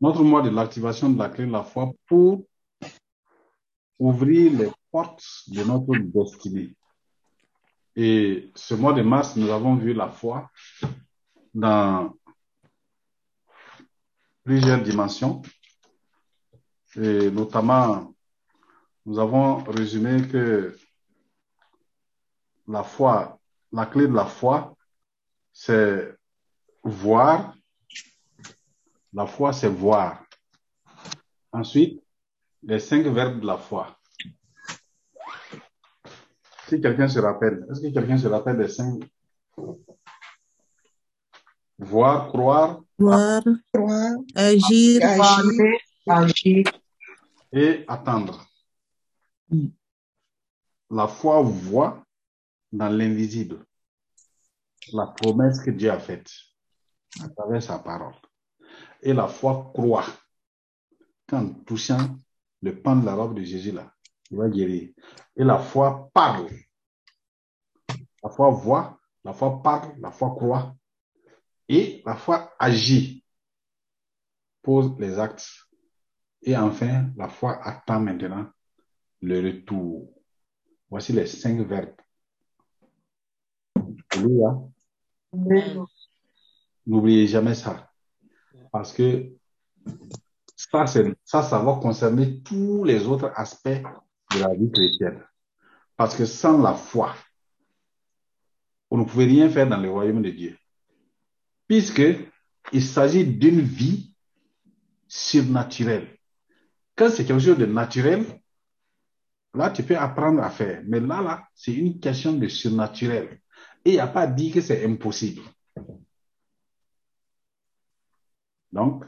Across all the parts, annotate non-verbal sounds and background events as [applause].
notre mois de l'activation de la clé de la foi pour ouvrir les portes de notre destinée. Et ce mois de mars, nous avons vu la foi dans plusieurs dimensions. Et notamment, nous avons résumé que la foi, la clé de la foi, c'est voir. La foi, c'est voir. Ensuite, les cinq verbes de la foi. Si quelqu'un se rappelle, est-ce que quelqu'un se rappelle des cinq? Voir, croire. Voir, croire, agir, agir, agir. Et attendre. La foi voit dans l'invisible la promesse que Dieu a faite à travers sa parole. Et la foi croit qu'en touchant le pan de la robe de Jésus là, il va guérir. Et la foi parle. La foi voit, la foi parle, la foi croit. Et la foi agit, pose les actes. Et enfin, la foi attend maintenant le retour. Voici les cinq verbes. N'oubliez jamais ça. Parce que ça, ça, va concerner tous les autres aspects de la vie chrétienne. Parce que sans la foi, on ne pouvait rien faire dans le royaume de Dieu. Puisque il s'agit d'une vie surnaturelle. Quand c'est quelque chose de naturel, là, tu peux apprendre à faire. Mais là, là, c'est une question de surnaturel. Et il n'y a pas dit que c'est impossible. Donc,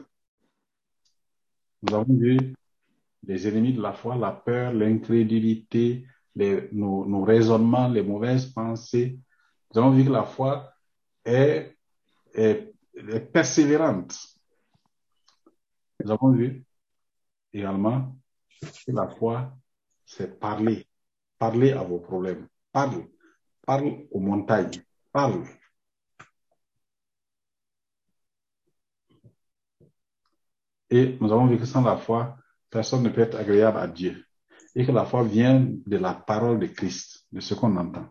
nous avons vu les ennemis de la foi, la peur, l'incrédulité, nos, raisonnements, les mauvaises pensées. Nous avons vu que la foi est, est, persévérante. Nous avons vu également que la foi, c'est parler. Parler à vos problèmes. Parle. Parle aux montagnes. Parle. Et nous avons vu que sans la foi, personne ne peut être agréable à Dieu. Et que la foi vient de la parole de Christ, de ce qu'on entend.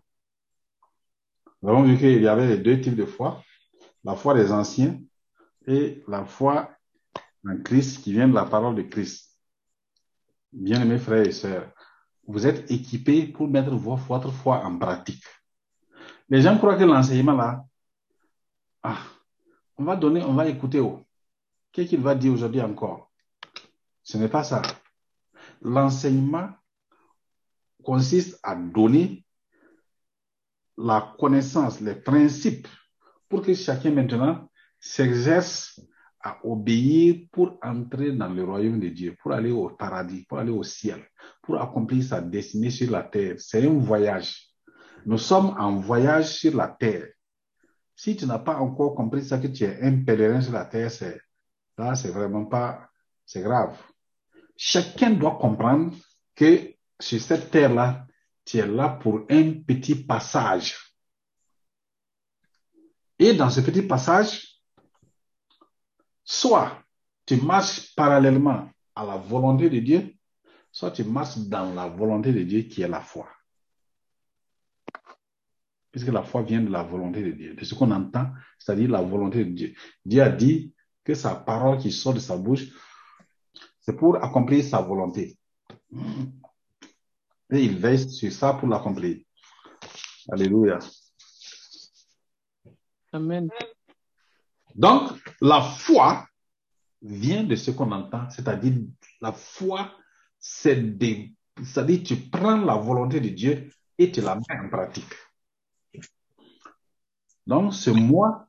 Nous avons vu qu'il y avait les deux types de foi. La foi des anciens et la foi en Christ qui vient de la parole de Christ. Bien-aimés frères et sœurs, vous êtes équipés pour mettre votre foi en pratique. Les gens croient que l'enseignement là, ah, on va donner, on va écouter. Oh. Qu'est-ce qu'il va dire aujourd'hui encore? Ce n'est pas ça. L'enseignement consiste à donner la connaissance, les principes, pour que chacun maintenant s'exerce à obéir pour entrer dans le royaume de Dieu, pour aller au paradis, pour aller au ciel, pour accomplir sa destinée sur la terre. C'est un voyage. Nous sommes en voyage sur la terre. Si tu n'as pas encore compris ça, que tu es un pèlerin sur la terre, c'est Là, c'est vraiment pas, c'est grave. Chacun doit comprendre que sur cette terre-là, tu es là pour un petit passage. Et dans ce petit passage, soit tu marches parallèlement à la volonté de Dieu, soit tu marches dans la volonté de Dieu qui est la foi. Puisque la foi vient de la volonté de Dieu, de ce qu'on entend, c'est-à-dire la volonté de Dieu. Dieu a dit, que sa parole qui sort de sa bouche, c'est pour accomplir sa volonté. Et il veille sur ça pour l'accomplir. Alléluia. Amen. Donc, la foi vient de ce qu'on entend, c'est-à-dire la foi, c'est c'est-à-dire tu prends la volonté de Dieu et tu la mets en pratique. Donc, c'est moi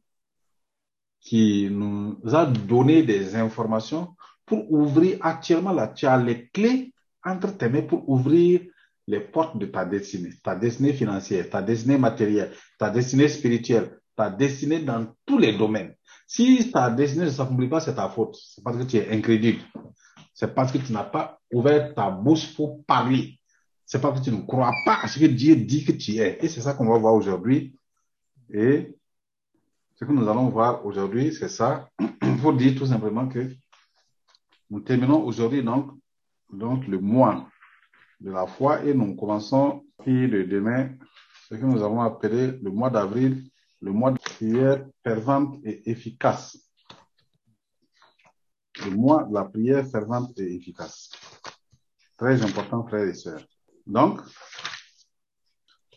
qui nous a donné des informations pour ouvrir actuellement là, tu as les clés entre tes mains pour ouvrir les portes de ta destinée, ta destinée financière, ta destinée matérielle, ta destinée spirituelle, ta destinée dans tous les domaines. Si ta destinée ne s'accomplit pas, c'est ta faute. C'est parce que tu es incrédule. C'est parce que tu n'as pas ouvert ta bouche pour parler. C'est parce que tu ne crois pas à ce que Dieu dit que tu es. Et c'est ça qu'on va voir aujourd'hui. Et ce que nous allons voir aujourd'hui, c'est ça, [clears throat] pour dire tout simplement que nous terminons aujourd'hui donc, donc le mois de la foi et nous commençons puis le demain ce que nous avons appelé le mois d'avril, le mois de prière fervente et efficace. Le mois de la prière fervente et efficace. Très important, frères et sœurs. Donc,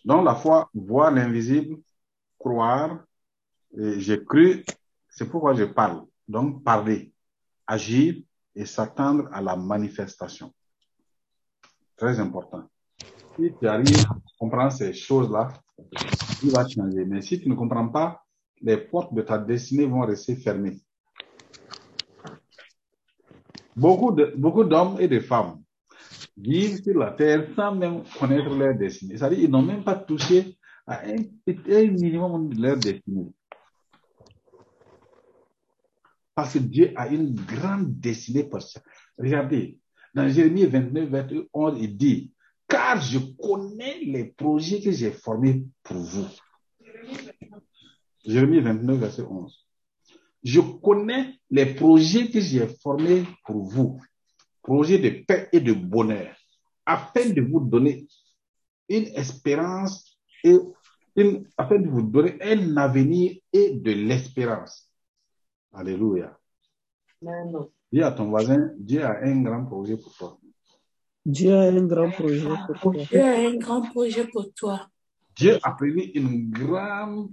dans la foi, voir l'invisible, croire, j'ai cru, c'est pourquoi je parle. Donc, parler, agir et s'attendre à la manifestation. Très important. Si tu arrives à comprendre ces choses-là, tu vas changer. Mais si tu ne comprends pas, les portes de ta destinée vont rester fermées. Beaucoup de, beaucoup d'hommes et de femmes vivent sur la terre sans même connaître leur destinée. C'est-à-dire qu'ils n'ont même pas touché à un minimum de leur destinée. Parce que Dieu a une grande destinée pour ça. Regardez, dans Jérémie 29, 21, il dit, car je connais les projets que j'ai formés pour vous. Jérémie 29, verset 11. Je connais les projets que j'ai formés pour vous, projets de paix et de bonheur, afin de vous donner une espérance et afin de vous donner un avenir et de l'espérance. Alléluia. Dis à ton voisin, Dieu a un grand projet pour toi. Dieu a un grand projet pour toi. Dieu a un grand projet pour toi. Dieu a prévu une grande,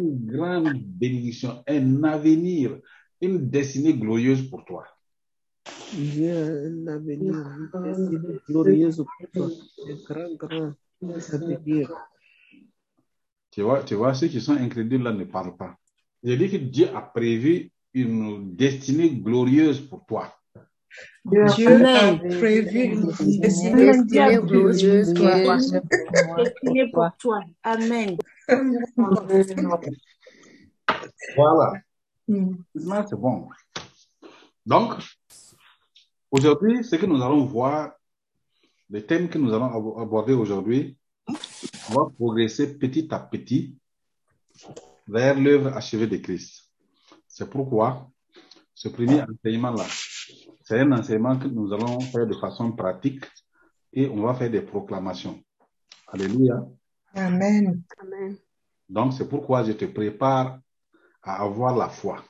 une grande bénédiction, un avenir, une destinée glorieuse pour toi. Dieu a un avenir, une destinée glorieuse pour toi. Un grand, grand avenir. Tu vois, tu vois, ceux qui sont incrédules là ne parlent pas. Je dis que Dieu a prévu une destinée glorieuse pour toi. Dieu a prévu une destinée glorieuse destinée pour toi. Amen. Voilà. Maintenant, c'est bon. Donc, aujourd'hui, ce que nous allons voir, le thème que nous allons aborder aujourd'hui, on va progresser petit à petit vers l'œuvre achevée de Christ. C'est pourquoi ce premier enseignement-là, c'est un enseignement que nous allons faire de façon pratique et on va faire des proclamations. Alléluia. Amen. Amen. Donc, c'est pourquoi je te prépare à avoir la foi.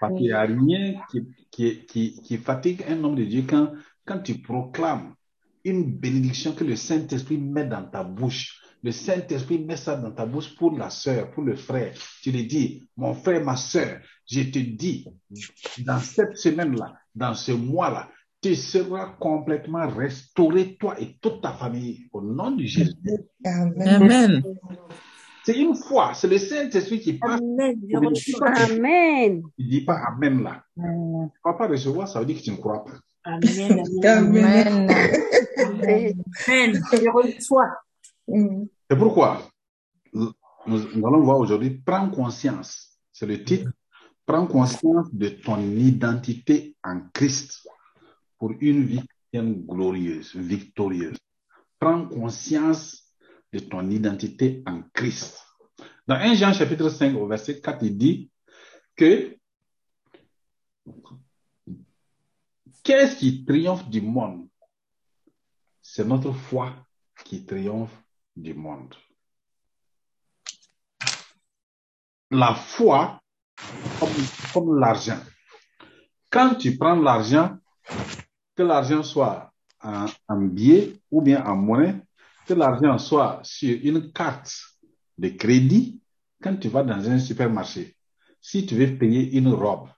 Parce qu'il n'y a rien qui, qui, qui, qui, fatigue un homme de Dieu quand, quand tu proclames une bénédiction que le Saint-Esprit met dans ta bouche. Le Saint-Esprit met ça dans ta bouche pour la sœur, pour le frère. Tu lui dis, mon frère, ma sœur, je te dis, dans cette semaine-là, dans ce mois-là, tu seras complètement restauré, toi et toute ta famille, au nom de Jésus. Amen. C'est une foi, c'est le Saint-Esprit qui parle. Amen. Amen. Il ne dit pas Amen là. Tu ne vas pas recevoir, ça veut dire que tu ne crois pas. Amen. [laughs] Amen. Amen. Je reçois. C'est pourquoi nous, nous allons voir aujourd'hui, prends conscience, c'est le titre, prends conscience de ton identité en Christ pour une vie glorieuse, victorieuse. Prends conscience de ton identité en Christ. Dans 1 Jean chapitre 5 au verset 4, il dit que qu'est-ce qui triomphe du monde? C'est notre foi qui triomphe du monde. La foi, comme, l'argent. Quand tu prends l'argent, que l'argent soit en, en billet ou bien en monnaie, que l'argent soit sur une carte de crédit, quand tu vas dans un supermarché, si tu veux payer une robe,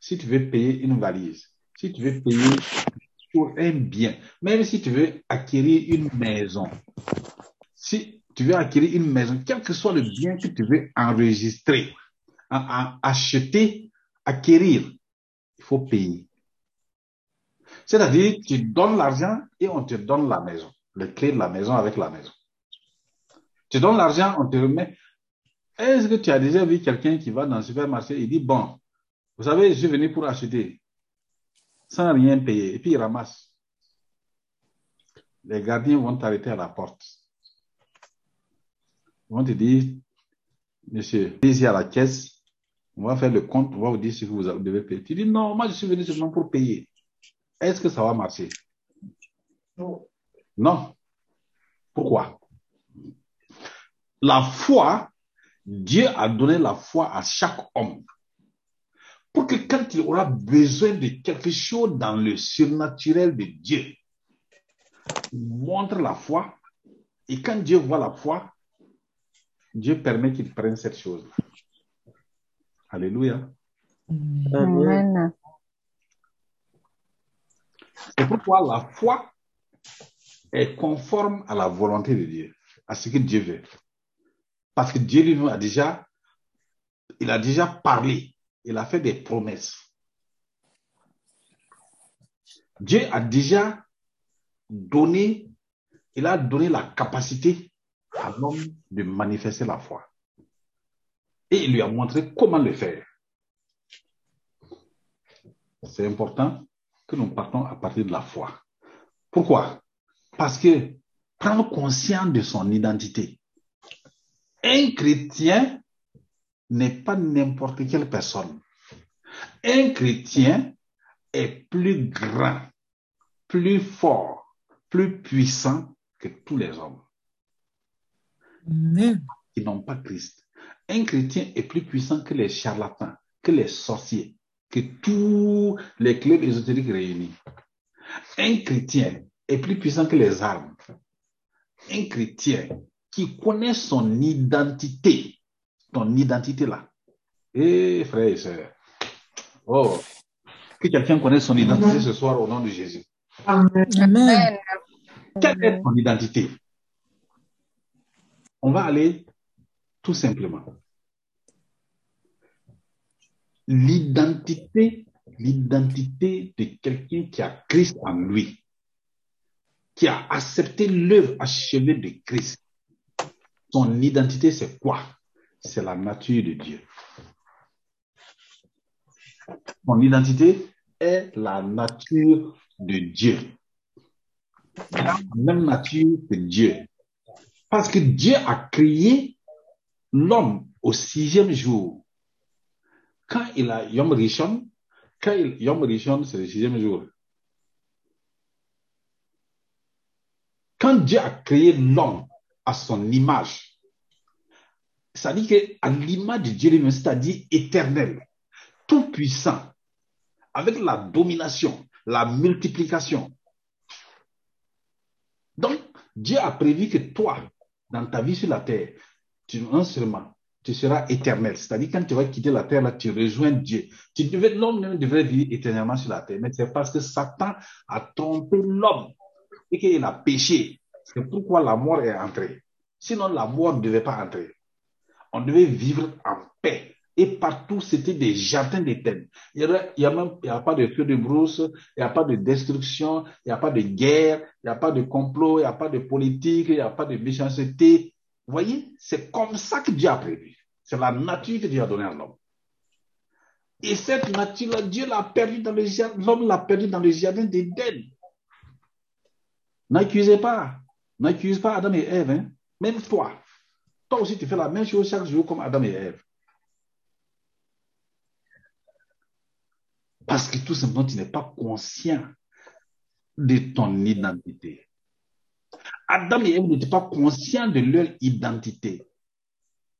si tu veux payer une valise, si tu veux payer pour un bien, même si tu veux acquérir une maison, si tu veux acquérir une maison, quel que soit le bien que tu veux enregistrer, acheter, acquérir, il faut payer. C'est-à-dire, tu donnes l'argent et on te donne la maison, les clés de la maison avec la maison. Tu donnes l'argent, on te remet. Est-ce que tu as déjà vu quelqu'un qui va dans le supermarché et dit, bon, vous savez, je suis venu pour acheter sans rien payer, et puis il ramasse. Les gardiens vont t'arrêter à la porte. Vont te dire, monsieur, allez à la caisse, On va faire le compte, on va vous dire que vous devez payer. Tu dis, non, moi je suis venu seulement pour payer. Est-ce que ça va marcher? Non. Pourquoi? La foi, Dieu a donné la foi à chaque homme. Pour que quand il aura besoin de quelque chose dans le surnaturel de Dieu, il montre la foi. Et quand Dieu voit la foi, Dieu permet qu'il prenne cette chose. Alléluia. Amen. C'est pourquoi la foi est conforme à la volonté de Dieu, à ce que Dieu veut. Parce que Dieu lui a déjà, il a déjà parlé, il a fait des promesses. Dieu a déjà donné, il a donné la capacité à l'homme de manifester la foi. Et il lui a montré comment le faire. C'est important que nous partons à partir de la foi. Pourquoi? Parce que prendre conscience de son identité. Un chrétien n'est pas n'importe quelle personne. Un chrétien est plus grand, plus fort, plus puissant que tous les hommes qui n'ont pas Christ. Un chrétien est plus puissant que les charlatans, que les sorciers, que tous les clubs ésotériques réunis. Un chrétien est plus puissant que les armes. Un chrétien qui connaît son identité, ton identité là. Eh, frère et soeur. Oh, que quelqu'un connaisse son identité ce soir au nom de Jésus. Amen. Quelle est ton identité? On va aller tout simplement. L'identité, l'identité de quelqu'un qui a Christ en lui, qui a accepté l'œuvre achevée de Christ. Son identité, c'est quoi? C'est la nature de Dieu. Son identité est la nature de Dieu. La même nature que Dieu. Parce que Dieu a créé l'homme au sixième jour. Quand il a Yom Rishon, quand Yom Rishon, c'est le sixième jour. Quand Dieu a créé l'homme à son image, ça dit qu'à l'image de Dieu lui-même, c'est-à-dire éternel, tout puissant, avec la domination, la multiplication. Donc, Dieu a prévu que toi, dans ta vie sur la terre, tu, non seulement tu seras éternel, c'est-à-dire quand tu vas quitter la terre, là, tu rejoins Dieu. L'homme devrait vivre éternellement sur la terre, mais c'est parce que Satan a trompé l'homme et qu'il a péché. C'est pourquoi la mort est entrée. Sinon, la mort ne devait pas entrer. On devait vivre en paix. Et partout, c'était des jardins d'éternel. Il n'y a, a, a pas de feu de brousse, il n'y a pas de destruction, il n'y a pas de guerre, il n'y a pas de complot, il n'y a pas de politique, il n'y a pas de méchanceté. Vous voyez, c'est comme ça que Dieu a prévu. C'est la nature que Dieu a donnée à l'homme. Et cette nature-là, Dieu l'a perdu dans le jardin, l'homme l'a perdu dans le jardin d'Éden. N'accusez pas. N'accuse pas Adam et Ève. Hein. Même toi. Toi aussi, tu fais la même chose chaque jour comme Adam et Ève. Parce que tout simplement, tu n'es pas conscient de ton identité. Adam et Ève n'étaient pas conscients de leur identité.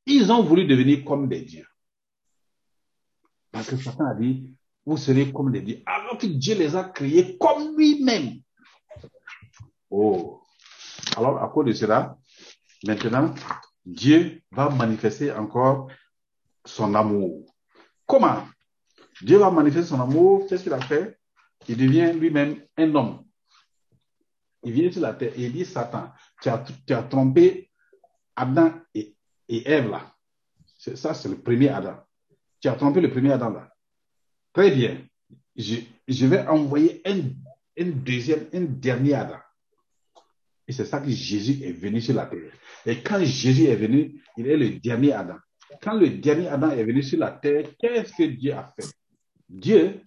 Ils ont voulu devenir comme des dieux. Parce que Satan a dit, vous serez comme des dieux. Alors que Dieu les a créés comme lui-même. Oh. Alors, à cause de cela, maintenant, Dieu va manifester encore son amour. Comment? Dieu va manifester son amour. Qu'est-ce qu'il a fait? Il devient lui-même un homme. Il vient sur la terre et il dit Satan, tu as, tu as trompé Adam et, Ève là. Ça, c'est le premier Adam. Tu as trompé le premier Adam là. Très bien. Je, je vais envoyer un, un deuxième, un dernier Adam. Et c'est ça que Jésus est venu sur la terre. Et quand Jésus est venu, il est le dernier Adam. Quand le dernier Adam est venu sur la terre, qu'est-ce que Dieu a fait? Dieu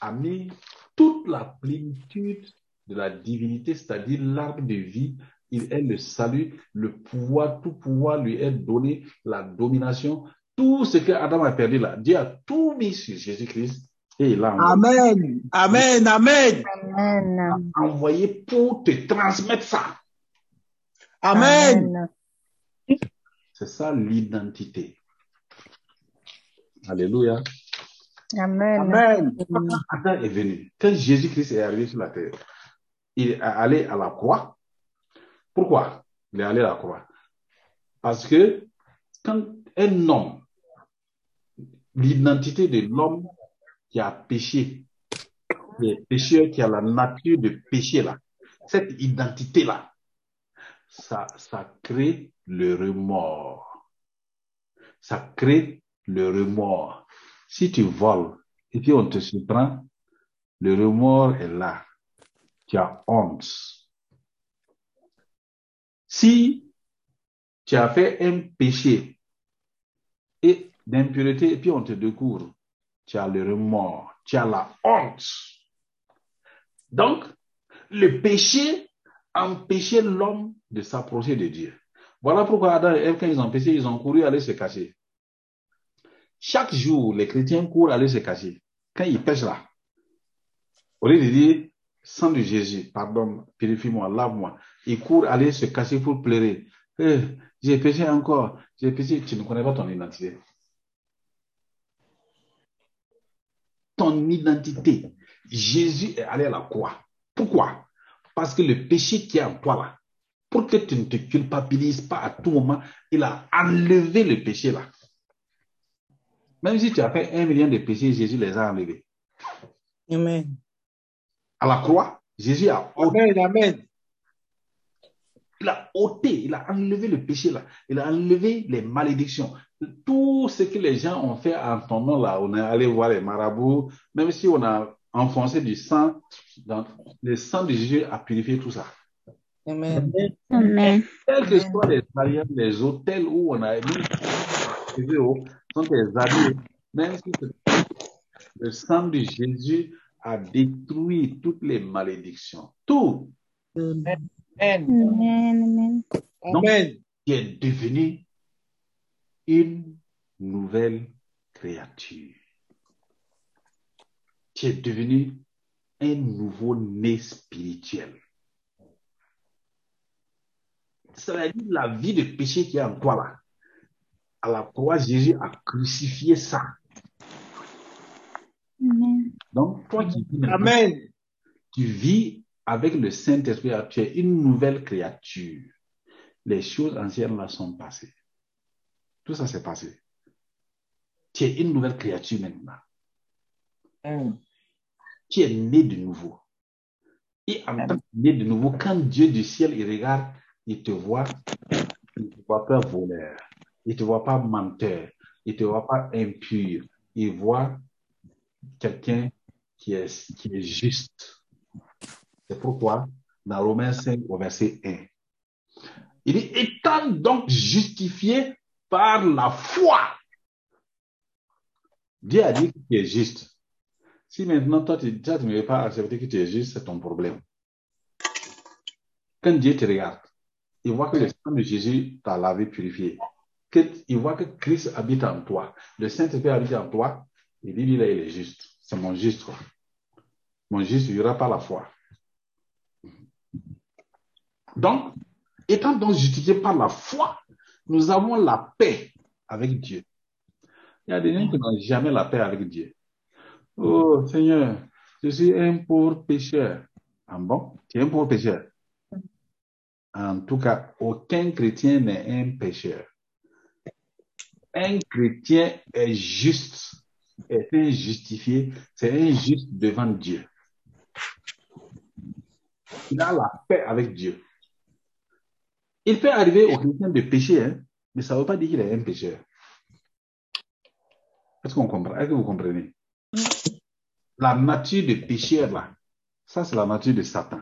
a mis toute la plénitude de la divinité, c'est-à-dire l'arbre de vie, il est le salut, le pouvoir, tout pouvoir lui est donné, la domination, Tout ce que Adam a perdu là, Dieu a tout mis sur Jésus-Christ et il l'a envoyé, Amen. Amen. Amen. Amen. envoyé pour te transmettre ça. Amen. C'est ça l'identité. Alléluia. Amen. Amen. Quand Adam est venu, quand Jésus-Christ est arrivé sur la terre, il est allé à la croix. Pourquoi il est allé à la croix? Parce que quand un homme, l'identité de l'homme qui a péché, qui est pécheur, qui a la nature de péché là, cette identité-là, ça, ça crée le remords. Ça crée le remords. Si tu voles et puis on te surprend, le remords est là. Tu as honte. Si tu as fait un péché et d'impureté et puis on te découvre, tu as le remords, tu as la honte. Donc, le péché empêchait l'homme de s'approcher de Dieu. Voilà pourquoi Adam et Ève, quand ils ont péché, ils ont couru aller se cacher. Chaque jour, les chrétiens courent aller se cacher. Quand ils pêchent là, au lieu de dire, sang de Jésus, pardonne, purifie-moi, lave-moi, ils courent aller se cacher pour pleurer. Eh, j'ai péché encore, j'ai péché. Tu ne connais pas ton identité. Ton identité. Jésus est allé à la croix. Pourquoi? Parce que le péché qui est en toi là, pour que tu ne te culpabilises pas à tout moment, il a enlevé le péché là. Même si tu as fait un million de péchés, Jésus les a enlevés. Amen. À la croix, Jésus a ôté, Amen. Amen. il a ôté, il a enlevé le péché là. Il a enlevé les malédictions. Tout ce que les gens ont fait en ton nom là, on est allé voir les marabouts, même si on a enfoncé du sang, dans, le sang de Jésus a purifié tout ça. Amen. Amen. Quels que soient les alliances, les hôtels où on a mis sont des alliés, même si le sang de Jésus a détruit toutes les malédictions. Tout Amen. Amen. Amen. qui est devenu une nouvelle créature. Tu es devenu un nouveau-né spirituel. Ça veut dire la vie de péché qui est en toi là. À la croix, Jésus a crucifié ça. Amen. Donc, toi qui vis maintenant, Amen. tu vis avec le Saint-Esprit, tu es une nouvelle créature. Les choses anciennes là sont passées. Tout ça s'est passé. Tu es une nouvelle créature maintenant. Tu es né de nouveau. Et en tant que né de nouveau, quand Dieu du ciel, il regarde, il te voit, il ne te voit pas voleur, il ne te voit pas menteur, il ne te voit pas impur, il voit quelqu'un qui est, qui est juste. C'est pourquoi, dans Romains 5, au verset 1, il dit, étant donc justifié par la foi, Dieu a dit que tu es juste. Si maintenant toi, tu, tu ne veux pas accepter que tu es juste, c'est ton problème. Quand Dieu te regarde, il voit que le sang de Jésus t'a lavé, purifié. Il voit que Christ habite en toi. Le Saint-Esprit habite en toi. Il dit, là, il est juste. C'est mon juste. quoi. Mon juste, il n'y aura pas la foi. Donc, étant donc justifié par la foi, nous avons la paix avec Dieu. Il y a des gens qui n'ont jamais la paix avec Dieu. Oh Seigneur, je suis un pauvre pécheur. Ah bon? Tu es un pauvre pécheur? En tout cas, aucun chrétien n'est un pécheur. Un chrétien est juste, est un justifié, c'est un juste devant Dieu. Il a la paix avec Dieu. Il peut arriver au chrétien de pécher, hein, mais ça ne veut pas dire qu'il est un pécheur. Est-ce qu'on comprend? Est-ce que vous comprenez? La nature de pécheur, là, ça c'est la nature de Satan.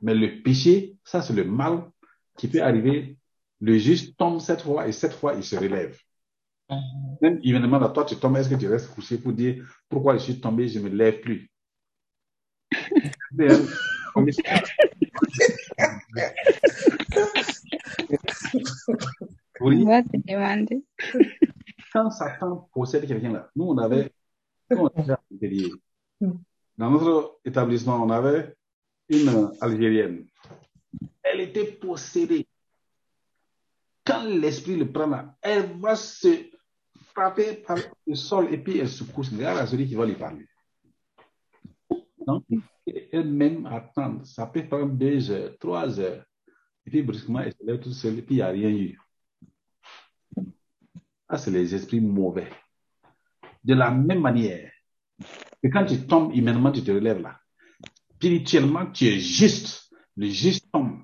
Mais le péché, ça c'est le mal qui peut arriver. Le juste tombe cette fois et cette fois il se relève. Même il me demande à toi, tu tombes, est-ce que tu restes couché pour dire pourquoi je suis tombé, je ne me lève plus? [laughs] Oui, On va te demander. quand Satan possède quelqu'un là, nous on avait, nous, on avait intérieur. Dans notre établissement, on avait une Algérienne. Elle était possédée. Quand l'esprit le prend là, elle va se frapper par le sol et puis elle se couche. Regarde à celui qui va lui parler. Donc, elle-même attend. Ça peut prendre deux heures, trois heures. Et puis brusquement, elle se lève toute seule et puis il n'y a rien eu. Ah, c'est les esprits mauvais. De la même manière que quand tu tombes, immédiatement tu te relèves là. Spirituellement, tu es juste. Le juste tombe.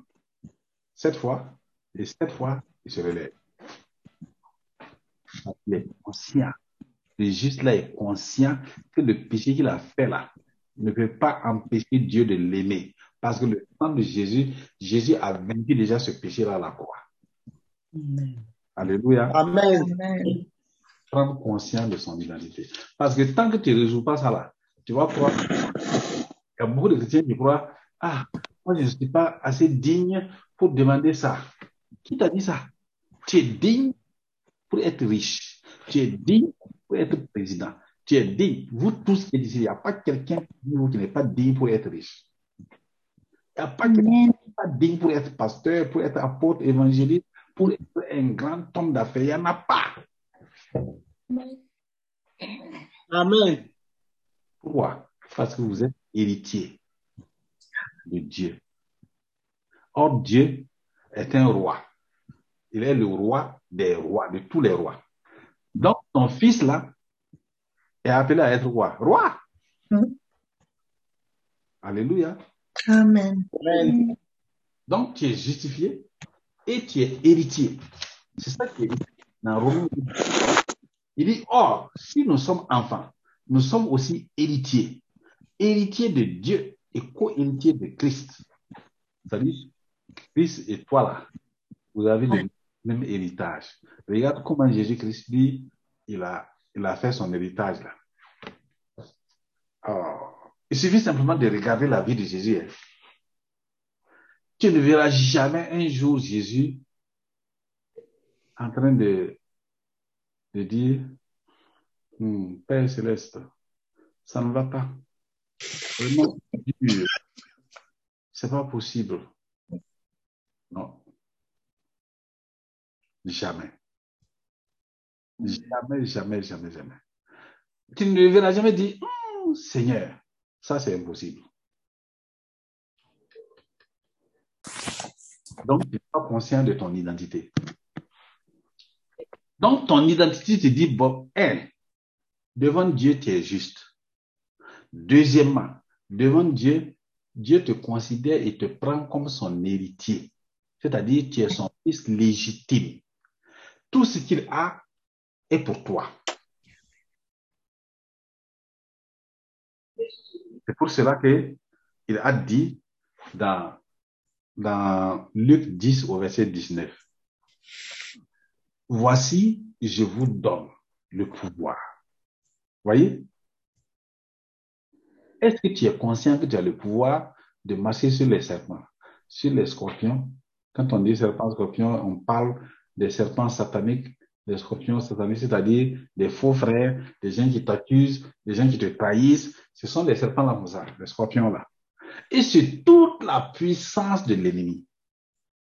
Cette fois, et cette fois, il se relève. Il est conscient. Le juste là est conscient que le péché qu'il a fait là ne peut pas empêcher Dieu de l'aimer. Parce que le sang de Jésus, Jésus a vaincu déjà ce péché-là à la croix. Alléluia. Amen. Amen. Prendre conscience de son identité. Parce que tant que tu ne résous pas ça là, tu vas croire. Il y a beaucoup de chrétiens qui croient, ah, moi je ne suis pas assez digne pour demander ça. Qui t'a dit ça? Tu es digne pour être riche. Tu es digne pour être président. Tu es digne. Vous tous qui il n'y a pas quelqu'un qui n'est pas digne pour être riche. Il n'y a pas quelqu'un qui Amen. n'est pas digne pour être pasteur, pour être apôtre, évangéliste, pour être un grand homme d'affaires. Il n'y en a pas. Amen. Pourquoi? Parce que vous êtes héritier de Dieu. Or, Dieu est un roi. Il est le roi des rois, de tous les rois. Donc, ton fils là est appelé à être roi. Roi! Mhm. Alléluia. Amen. Amen. Donc, tu es justifié et tu es héritier. C'est ça qui est dit dans Romains. Il dit, or, si nous sommes enfants, nous sommes aussi héritiers. Héritiers de Dieu et co-héritiers de Christ. C'est-à-dire, Christ et toi là, vous avez le même héritage. Regarde comment Jésus-Christ dit, il a, il a fait son héritage là. Alors, il suffit simplement de regarder la vie de Jésus. hein. Tu ne verras jamais un jour Jésus en train de, de dire, Hmm, Père céleste, ça ne va pas. C'est pas possible. Non. Jamais. Jamais, jamais, jamais, jamais. Tu ne verras jamais dire, Hmm, Seigneur, ça c'est impossible. Donc, tu n'es pas conscient de ton identité. Donc, ton identité te dit, bon, hein, devant Dieu, tu es juste. Deuxièmement, devant Dieu, Dieu te considère et te prend comme son héritier. C'est-à-dire, tu es son fils légitime. Tout ce qu'il a est pour toi. C'est pour cela que il a dit dans, dans Luc 10 au verset 19. Voici, je vous donne le pouvoir. Voyez? Est-ce que tu es conscient que tu as le pouvoir de marcher sur les serpents, sur les scorpions? Quand on dit serpents, scorpions, on parle des serpents sataniques, des scorpions sataniques, c'est-à-dire des faux frères, des gens qui t'accusent, des gens qui te trahissent. Ce sont des serpents là, les scorpions là. Et c'est toute la puissance de l'ennemi.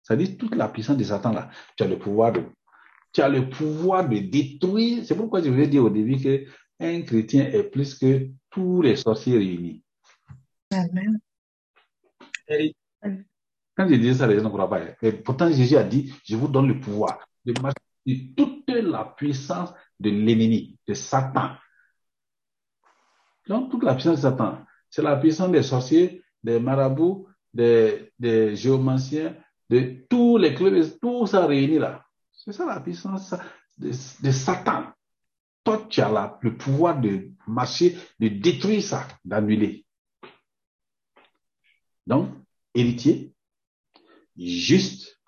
C'est-à-dire toute la puissance de Satan là. Tu as le pouvoir de, tu as le pouvoir de détruire. C'est pourquoi je voulais dire au début que un chrétien est plus que tous les sorciers réunis. Amen. Quand je dis ça, les gens ne croient pas. Mais pourtant, Jésus a dit, je vous donne le pouvoir de marcher toute la puissance de l'ennemi, de Satan. Donc, toute la puissance de Satan, c'est la puissance des sorciers, des marabouts, des, géomanciens, de tous les clubs, tout ça réuni là. C'est ça la puissance de, Satan. Toi, tu as le pouvoir de marcher, de détruire ça, d'annuler. Donc, héritier, juste,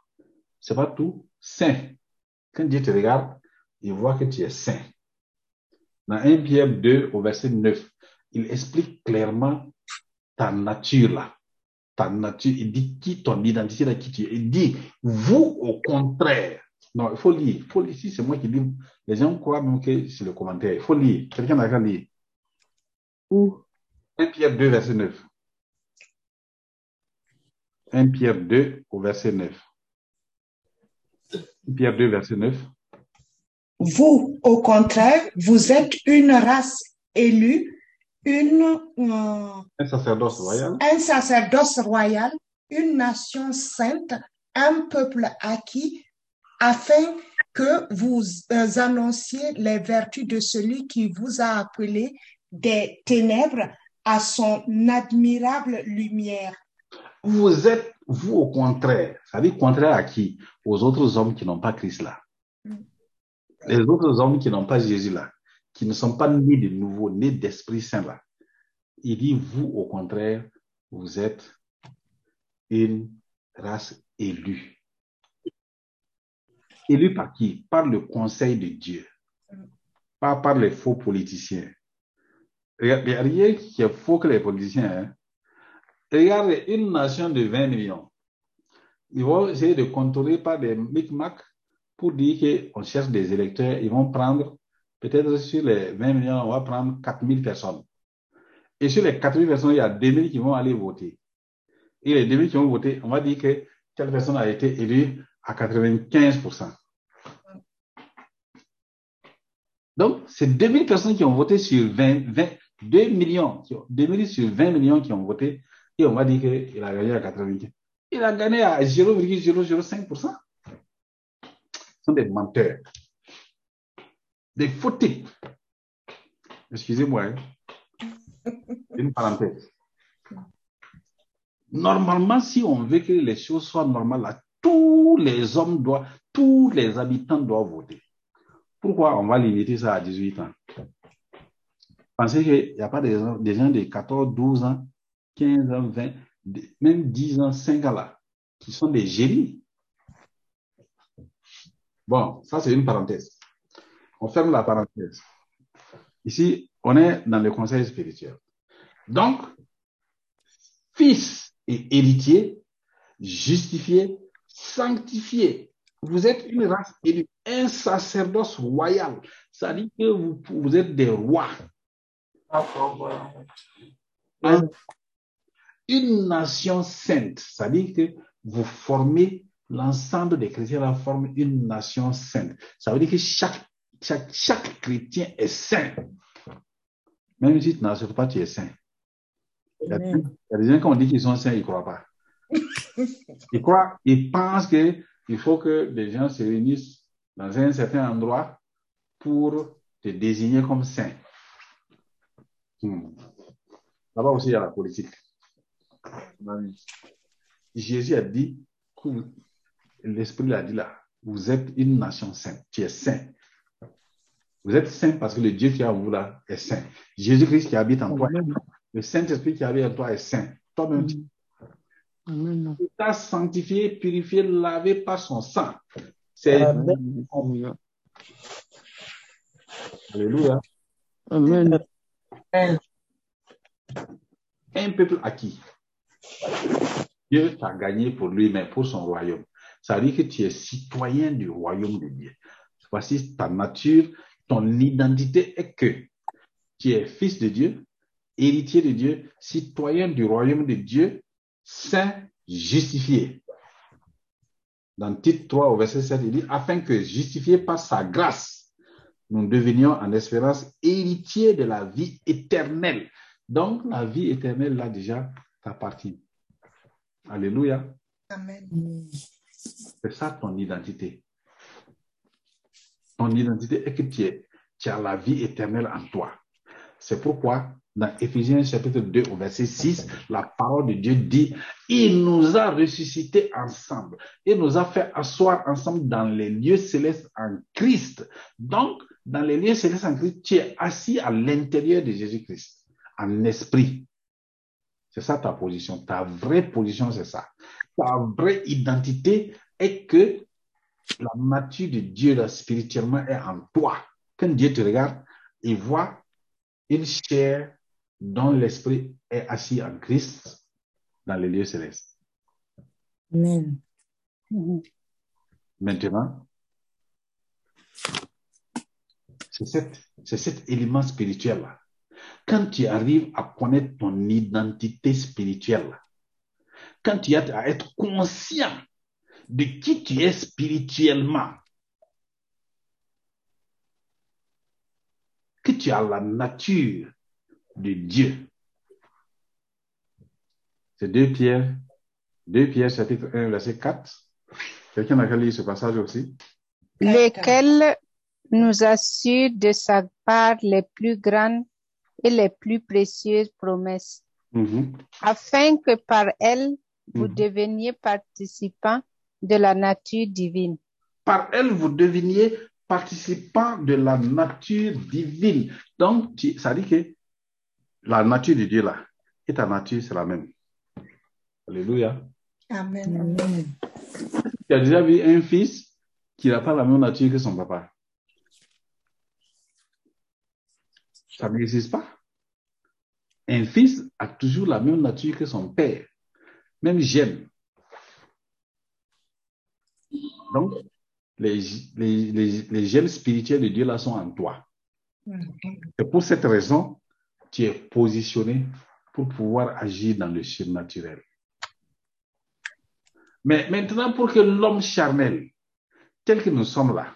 c'est pas tout, saint. Quand Dieu te regarde, il voit que tu es saint. Dans 1 Pierre 2 au verset 9, il explique clairement ta nature là. Ta nature, il dit qui ton identité là, qui tu es. Il dit, vous au contraire, Non, il faut lire. Il faut lire. Ici, c'est moi qui lis. Les gens croient même que c'est le commentaire. Il faut lire. Quelqu'un n'a qu'à lire. Où? 1 Pierre 2, verset 9. 1 Pierre 2 au verset 9. 1 Pierre 2, verset 9. Vous, au contraire, vous êtes une race élue, une, euh, Un sacerdoce royal, un sacerdoce royal, une nation sainte, un peuple acquis, afin que vous euh, annonciez les vertus de celui qui vous a appelé des ténèbres à son admirable lumière. Vous êtes, vous au contraire, ça veut dire contraire à qui? Aux autres hommes qui n'ont pas Christ là. Mm. Les autres hommes qui n'ont pas Jésus là, qui ne sont pas nés de nouveau, nés d'Esprit Saint là. Il dit, vous au contraire, vous êtes une race élue. Élue par qui? Par le conseil de Dieu, pas par les faux politiciens. Il n'y a rien qui est faux que les politiciens. hein. Regarde une nation de 20 millions. Ils vont essayer de contrôler par des micmacs pour dire qu'on cherche des électeurs. Ils vont prendre, peut-être sur les 20 millions, on va prendre 4000 personnes. Et sur les 4000 personnes, il y a 2000 qui vont aller voter. Et les 2000 qui vont voter, on va dire que telle personne a été élue à 95%. Donc, c'est 2000 personnes qui ont voté sur 20, 20 2 millions, qui ont- 2000 sur 20 millions qui ont voté, et on va dire qu'il a gagné à 95. Il a gagné à 0,005%. Ce sont des menteurs. Des faux types. Excusez-moi. hein. [laughs] Une parenthèse. Normalement, si on veut que les choses soient normales, tous les hommes doivent, tous les habitants doivent voter. Pourquoi on va limiter ça à 18 ans? Pensez qu'il n'y a pas des gens de 14, 12 ans, 15 ans, 20, de- même 10 ans, 5 ans là, qui sont des génies. Bon, ça c'est une parenthèse. On ferme la parenthèse. Ici, on est dans le conseil spirituel. Donc, fils et héritier, justifié, sanctifié. Vous êtes une race élue, un sacerdoce royal. Ça dit que vous, vous êtes des rois. Un- une nation sainte. Ça dit que vous formez l'ensemble des chrétiens là forment une nation sainte. Ça veut dire que chaque, chaque, chaque chrétien est saint. Même si tu n'assures pas, tu es saint. Il y a, des gens, quand on dit qu'ils sont saints, ils ne croient pas. [laughs] Ils croient, ils pensent que il faut que les gens se réunissent dans un certain endroit pour te désigner comme saint. Hmm. Là-bas aussi, il y a la politique. Jésus a dit, l'Esprit l'a dit là, vous êtes une nation sainte, tu es saint. Vous êtes saint parce que le Dieu qui est en vous là est saint. Jésus-Christ qui habite en toi, le Saint-Esprit qui habite en toi est saint. Toi-même, tu t'as sanctifié, purifié, lavé par son sang. C'est Alléluia. Alléluia. Amen. un peuple acquis. Dieu t'a gagné pour lui-même, pour son royaume. Ça veut dire que tu es citoyen du royaume de Dieu. Voici ta nature, ton identité est que tu es fils de Dieu, héritier de Dieu, citoyen du royaume de Dieu, saint, justifié. Dans Tite 3 au verset 7, il dit, afin que, justifié par sa grâce, nous devenions en espérance héritiers de la vie éternelle. Donc, la vie éternelle, là, déjà, t'appartient. Alléluia. Amen. C'est ça ton identité. Ton identité est que tu, es, tu as la vie éternelle en toi. C'est pourquoi, dans Éphésiens chapitre 2 au verset 6, la parole de Dieu dit, il nous a ressuscités ensemble. Il nous a fait asseoir ensemble dans les lieux célestes en Christ. Donc, dans les lieux célestes en Christ, tu es assis à l'intérieur de Jésus-Christ, en esprit. C'est ça ta position. Ta vraie position, c'est ça. Ta vraie identité est que la nature de Dieu, là, spirituellement, est en toi. Quand Dieu te regarde, il voit une chair dont l'esprit est assis en Christ dans les lieux célestes. Amen. Maintenant, C'est cet, c'est cet élément spirituel-là. Quand tu arrives à connaître ton identité spirituelle, quand tu as à être conscient de qui tu es spirituellement, que tu as la nature de Dieu. C'est 2 Pierre, 2 Pierre chapitre 1, verset 4. Quelqu'un a lu ce passage aussi? Lequel nous assure de sa part les plus grandes et les plus précieuses promesses, Mhm. afin que par elles vous Mhm. deveniez participants de la nature divine. Par elle, vous deveniez participant de la nature divine. Donc, tu- ça dit que la nature de Dieu là et ta nature, c'est la même. Alléluia. Amen. Tu as déjà vu un fils qui n'a pas la même nature que son papa. Ça n'existe pas. Un fils a toujours la même nature que son père, même gène. Donc, les, les, les, les gènes spirituels de Dieu là sont en toi. Mhm. Et pour cette raison, tu es positionné pour pouvoir agir dans le surnaturel. Mais maintenant, pour que l'homme charnel, tel que nous sommes là,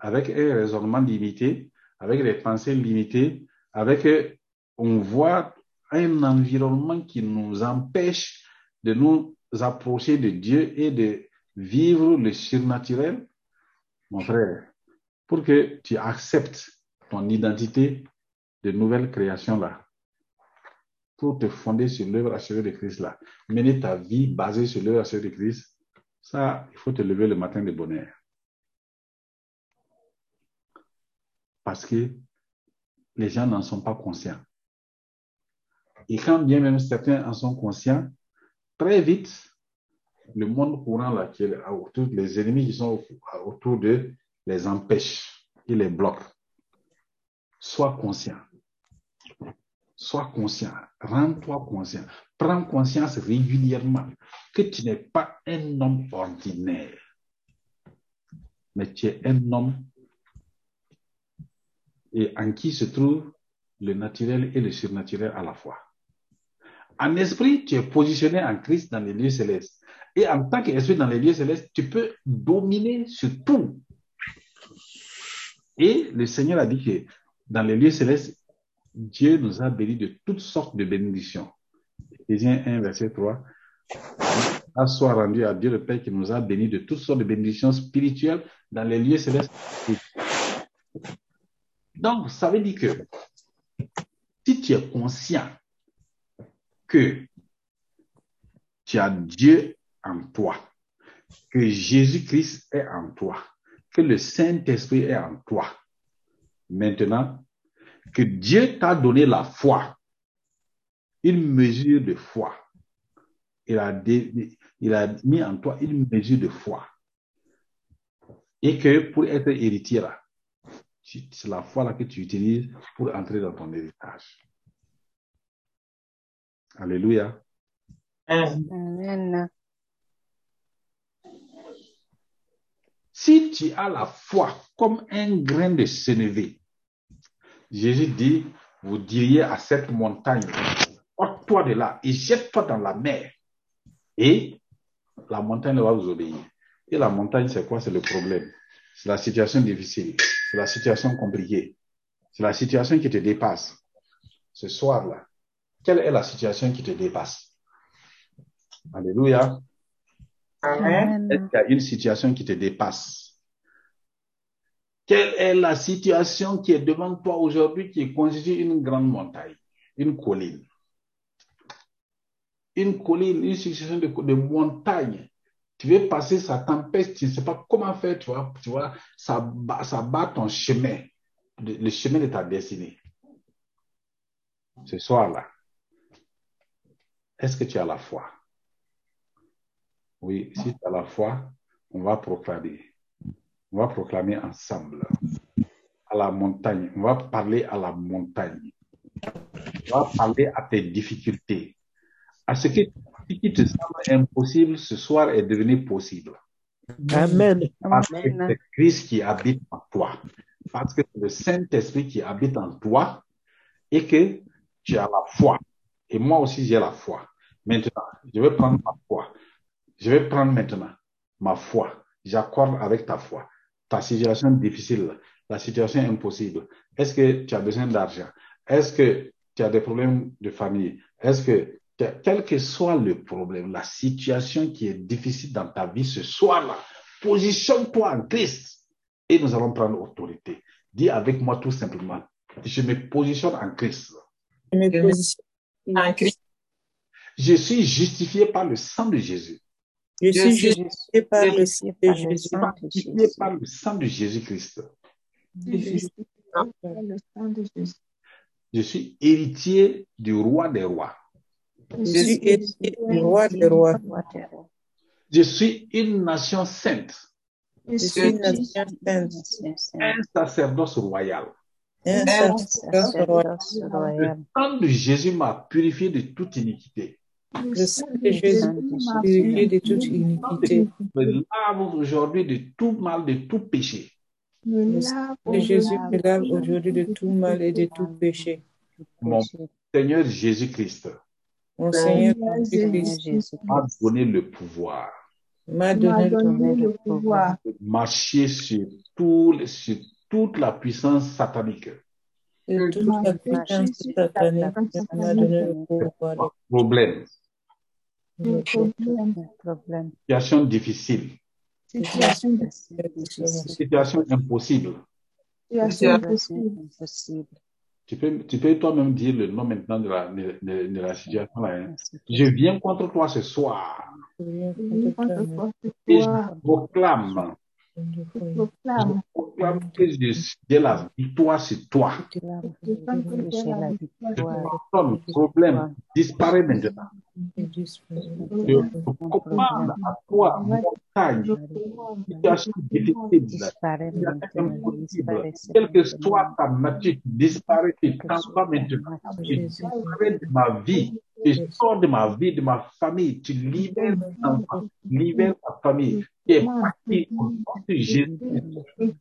avec un raisonnement limité, avec des pensées limitées, avec, euh, on voit un environnement qui nous empêche de nous approcher de Dieu et de vivre le surnaturel, mon frère, pour que tu acceptes ton identité de nouvelle création là, pour te fonder sur l'œuvre achevée de Christ là, mener ta vie basée sur l'œuvre achevée de Christ, ça, il faut te lever le matin de bonheur. Parce que les gens n'en sont pas conscients. Et quand bien même certains en sont conscients, très vite, le monde courant là, qui est autour, les ennemis qui sont autour d'eux, les empêchent, ils les bloquent. Sois conscient. Sois conscient. Rends-toi conscient. Prends conscience régulièrement que tu n'es pas un homme ordinaire, mais tu es un homme et en qui se trouve le naturel et le surnaturel à la fois. En esprit, tu es positionné en Christ dans les lieux célestes. Et en tant qu'esprit dans les lieux célestes, tu peux dominer sur tout. Et le Seigneur a dit que dans les lieux célestes, Dieu nous a bénis de toutes sortes de bénédictions. Éphésiens 1, verset 3. À soit rendu à Dieu le Père qui nous a bénis de toutes sortes de bénédictions spirituelles dans les lieux célestes. Donc, ça veut dire que si tu es conscient que tu as Dieu en toi, que Jésus-Christ est en toi, que le Saint-Esprit est en toi, maintenant que Dieu t'a donné la foi, une mesure de foi. Il a, mis en toi une mesure de foi. Et que pour être héritier, là, c'est la foi là que tu utilises pour entrer dans ton héritage. Alléluia. Amen. Si tu as la foi comme un grain de sénévé, Jésus dit, vous diriez à cette montagne, ôte-toi de là et jette-toi dans la mer. Et la montagne va vous obéir. Et la montagne, c'est quoi? C'est le problème. C'est la situation difficile. C'est la situation compliquée. C'est la situation qui te dépasse. Ce soir-là, quelle est la situation qui te dépasse? Alléluia. Est-ce Amen. qu'il y a une situation qui te dépasse? Quelle est la situation qui est devant toi aujourd'hui qui constitue une grande montagne, une colline? Une colline, une succession de, de montagnes. Tu veux passer sa tempête, tu ne sais pas comment faire, tu vois, tu vois ça, ça bat ton chemin, le le chemin de ta destinée. Ce soir-là, est-ce que tu as la foi? Oui, si tu as la foi, on va proclamer. On va proclamer ensemble à la montagne. On va parler à la montagne. On va parler à tes difficultés. À ce que ce qui te semble impossible ce soir est devenu possible. Amen. Parce que c'est Christ qui habite en toi. Parce que c'est le Saint-Esprit qui habite en toi et que tu as la foi. Et moi aussi, j'ai la foi. Maintenant, je vais prendre ma foi. Je vais prendre maintenant ma foi. J'accorde avec ta foi. Ta situation difficile, la situation impossible. Est-ce que tu as besoin d'argent? Est-ce que tu as des problèmes de famille? Est-ce que, quel que soit le problème, la situation qui est difficile dans ta vie ce soir-là, positionne-toi en Christ et nous allons prendre autorité. Dis avec moi tout simplement, je me positionne en Christ. Je me positionne en Christ. Je suis justifié par le sang de Jésus. Je suis justifié par le sang de Jésus. Justifié par le sang de Jésus-Christ. Je suis héritier du roi des rois. Je suis héritier du roi des rois. Je suis une nation sainte, Je suis une nation sainte, un sacerdoce royal. un sacerdoce royal. Le sang de Jésus m'a purifié de toute iniquité. Le sang de Jésus m'a purifié de toute iniquité. Me lave aujourd'hui de tout mal, de tout péché. Le sang de Jésus me lave aujourd'hui de tout mal et de tout péché. Mon Seigneur Jésus-Christ Mon Seigneur Jésus m'a donné le pouvoir. M'a donné le donné le pouvoir. De marcher sur, tout, sur toute la puissance satanique. toute la puissance satanique. Il m'a donné le pouvoir. De Problème, le problème, situation difficile, situation situation impossible. situation impossible. Tu peux, tu peux toi-même dire le nom maintenant de la, de, de- de la situation là. hein. Je viens contre toi ce soir et je proclame, je proclame que j'ai la victoire sur toi. Ton problème disparaît maintenant. Je commande à toi, montagne, situation difficile, Disparaît impossible, Disparaît quelle que soit ta nature, disparaît, tu t'en maintenant. Tu disparais de ma vie, tu sors de ma vie, de ma famille, tu libères mes enfants, libères ta famille, qui est partie au nom de Jésus,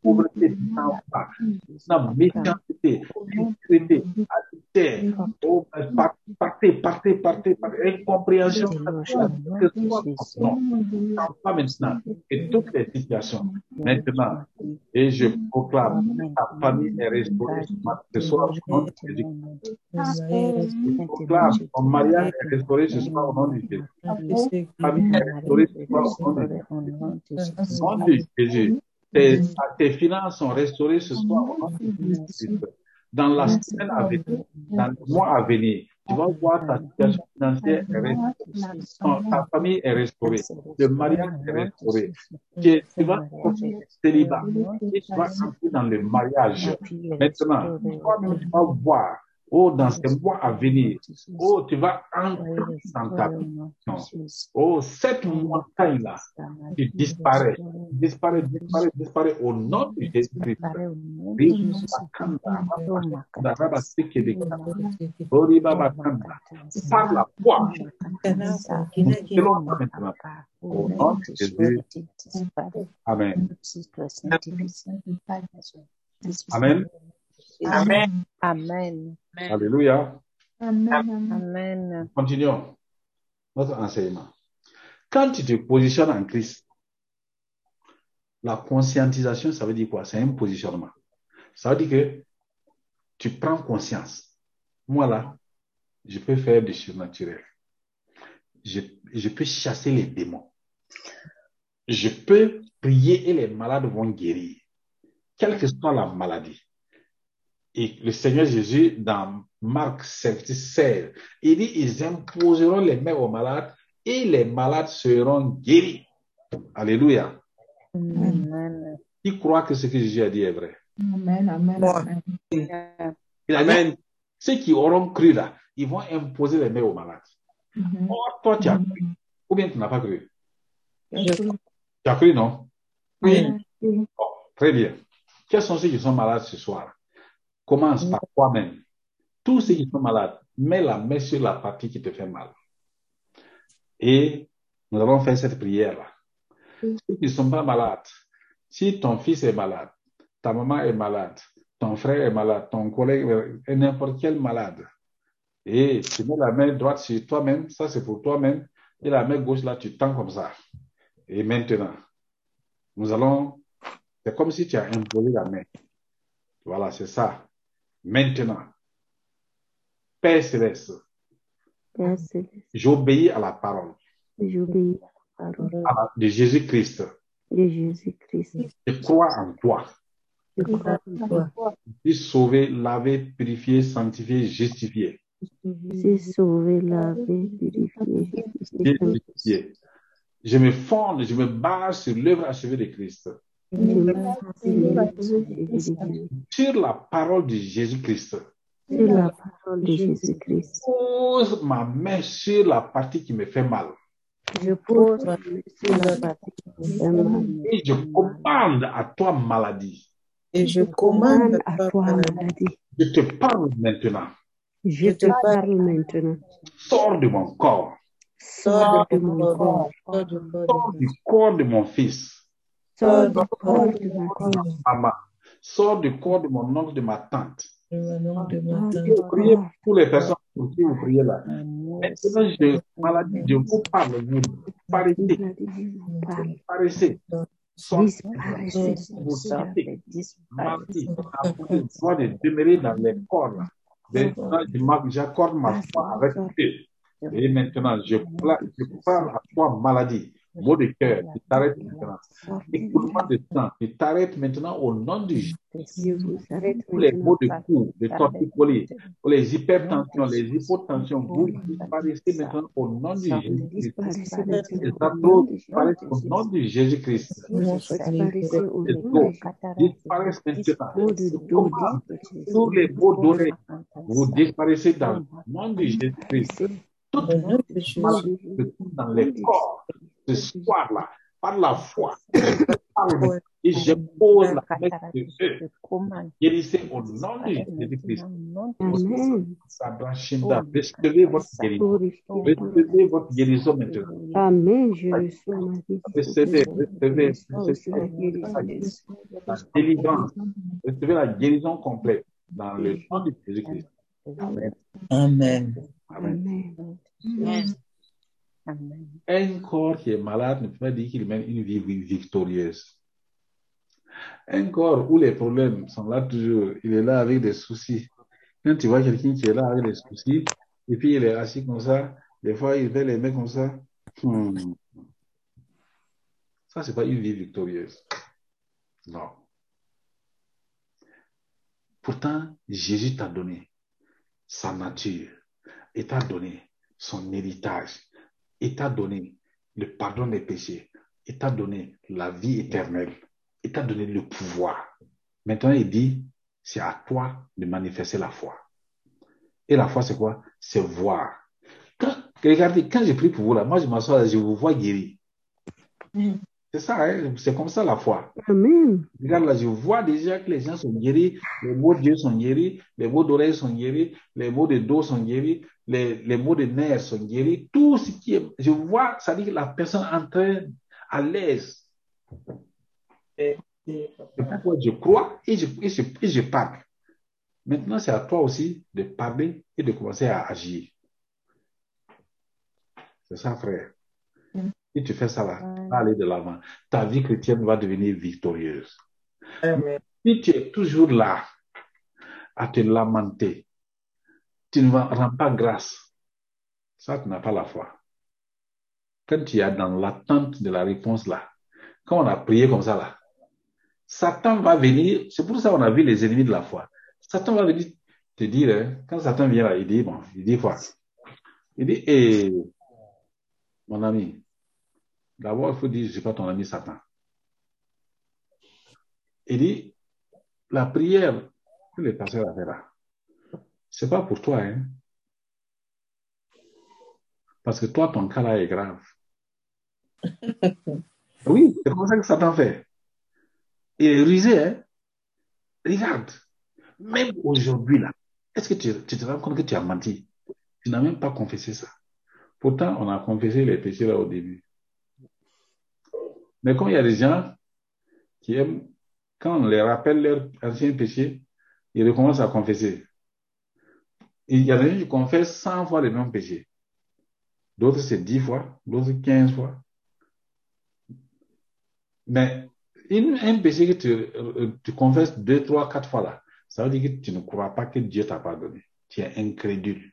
pauvreté, t'en vas, dans méchanceté, impunité, adultère, oh, par- partez, partez, partez, partez, incompréhension, que ce soit t'en vas maintenant, et toutes les situations, maintenant, et je proclame, ta famille est restaurée. Ce soir au nom de Jésus. Je proclame, ton mariage est restauré ce soir au nom de Jésus. Ta famille est restaurée ce soir au nom de Jésus. Au nom de Jésus. Tes, tes finances sont restaurées ce soir au nom de Jésus-Christ. Dans la semaine à venir, dans le mois à venir, tu vas voir ta situation financière est restaurée. Ta famille est restaurée. Le mariage est restauré. Tu, tu vas du célibat et tu vas entrer dans le mariage. Maintenant, toi-même, tu vas voir, oh, dans ces mois à venir, oh, tu vas entrer dans ta Oh, cette montagne-là, qui disparaît, disparaît, disparaît, disparaît au nom de Jésus-Christ. Par la foi, au nom de Jésus. Amen. Amen. Amen. Amen. Alléluia. Amen. Continuons notre enseignement. Quand tu te positionnes en Christ, la conscientisation, ça veut dire quoi? C'est un positionnement. Ça veut dire que tu prends conscience. Moi là, je peux faire du surnaturel. Je, je peux chasser les démons. Je peux prier et les malades vont guérir. Quelle que soit la maladie. Et le Seigneur Jésus, dans Marc 16, il dit, ils imposeront les mains aux malades et les malades seront guéris. Alléluia. Amen. Qui croit que ce que Jésus a dit est vrai? Amen, amen, amen. Il a dit, ceux qui auront cru là, ils vont imposer les mains aux malades. Mhm. Or, toi, tu as cru. Ou bien tu n'as pas cru? Tu as cru, non? Oui. Très bien. Quels sont ceux qui sont malades ce soir? Commence par toi-même. Tous ceux qui sont malades, mets la main sur la partie qui te fait mal. Et nous allons faire cette prière-là. ceux qui ne sont pas malades. Si ton fils est malade, ta maman est malade, ton frère est malade, ton collègue est n'importe quel malade, et tu mets la main droite sur toi-même, ça c'est pour toi-même, et la main gauche là, tu tends comme ça. Et maintenant, nous allons, c'est comme si tu as imposé la main. Voilà, c'est ça. Maintenant, Père céleste, Père céleste, j'obéis à la parole j'obéis à la parole à la- de Jésus-Christ. de Jésus-Christ. Je crois en toi. Je crois en toi. Je suis sauvé, lavé, purifié, sanctifié, justifié. Je suis sauvé, lavé, purifié, justifié. Je me fonde, je me base sur l'œuvre achevée de Christ, sur la parole de Jésus-Christ. Sur la parole de Jésus-Christ. Pose ma main sur la partie qui me fait mal. Je pose ma main sur la partie qui me fait mal. Et je commande à toi, maladie. Et je Commande à toi, maladie. Je te parle maintenant. Je te parle maintenant. Sors de mon corps. Sors de mon corps Sors du corps de mon fils. Sors du corps de ma fille. Maman. Sors du corps de mon oncle, de ma tante. de mon nom de ma Sors tante. du Priez pour les personnes pour qui vous priez là. Maintenant, je, maladie, je vous parle. Vous je vous. Sortez. Disparaissez. Vous sortez. De demeurer dans les corps. là. Maintenant, je marque- j'accorde ma foi avec eux. Et maintenant, je, je parle à toi, maladie, mot de cœur, qui t'arrête maintenant. Écoulement de sang, qui t'arrête maintenant au nom de Jésus. Tous les maux de cou, de torticolis, pour les hypertensions, les hypotensions, vous disparaissez maintenant au nom de Jésus. Les abdos disparaissent au nom de Jésus-Christ. Les Jésus. disparaissent maintenant. Tous les maux d'oreille, vous disparaissez dans le nom de Jésus-Christ. Maladie se trouve dans les corps ce soir-là, par la foi. Parle. Et je pose la main sur eux. Guérissez au nom de Jésus-Christ. Recevez votre guérison. Recevez votre guérison maintenant. Amen. Je reçois ma. Recevez, recevez, Je recevez guérison. la délivrance. Recevez la guérison complète dans le nom de Jésus-Christ. Amen. Amen. Amen. Un corps qui est malade ne peut pas dire qu'il mène une vie victorieuse. Un corps où les problèmes sont là toujours, il est là avec des soucis. Quand tu vois quelqu'un qui est là avec des soucis, et puis il est assis comme ça, des fois il fait les mains comme ça, hmm. ça c'est pas une vie victorieuse. Non. Pourtant, Jésus t'a donné sa nature, et t'a donné son héritage, et t'a donné le pardon des péchés, et t'a donné la vie éternelle, et t'a donné le pouvoir. Maintenant, il dit, c'est à toi de manifester la foi. Et la foi, c'est quoi? C'est voir. Regardez, quand j'ai pris pour vous là, moi je m'assois je vous vois guéri. C'est ça, hein? c'est comme ça la foi. Amen. Regarde là, je vois déjà que les gens sont guéris, les maux d'yeux sont guéris, les maux d'oreilles sont guéris, les maux de dos sont guéris, les, les maux de nerfs sont guéris. Tout ce qui est, je vois, ça dit que la personne est en train, à l'aise. Et pourquoi je crois et je, et je, et je parle. Maintenant, c'est à toi aussi de parler et de commencer à agir. C'est ça, frère. Si tu fais ça là, va aller de l'avant. Ta vie chrétienne va devenir victorieuse. Amen. Si tu es toujours là à te lamenter, tu ne rends pas grâce. Ça, tu n'as pas la foi. Quand tu es dans l'attente de la réponse là, quand on a prié comme ça là, Satan va venir, c'est pour ça qu'on a vu les ennemis de la foi. Satan va venir te dire, hein, quand Satan vient là, il dit, bon, il dit quoi? Il dit, eh, mon ami, d'abord, il faut dire, je ne suis pas ton ami Satan. Il dit, la prière que le pasteur a fait là, c'est pas pour toi, hein. Parce que toi, ton cas là est grave. [laughs] oui, c'est comme ça que Satan fait. Il est rusé, hein. Regarde, même aujourd'hui là, est-ce que tu, tu te rends compte que tu as menti? Tu n'as même pas confessé ça. Pourtant, on a confessé les péchés là au début. Mais comme il y a des gens qui aiment, quand on les rappelle leur ancien péché, ils recommencent à confesser. Il y a des gens qui confessent 100 fois les mêmes péchés. D'autres, c'est 10 fois, d'autres, 15 fois. Mais un péché que tu, euh, tu confesses 2, 3, 4 fois là, ça veut dire que tu ne crois pas que Dieu t'a pardonné. Tu es incrédule.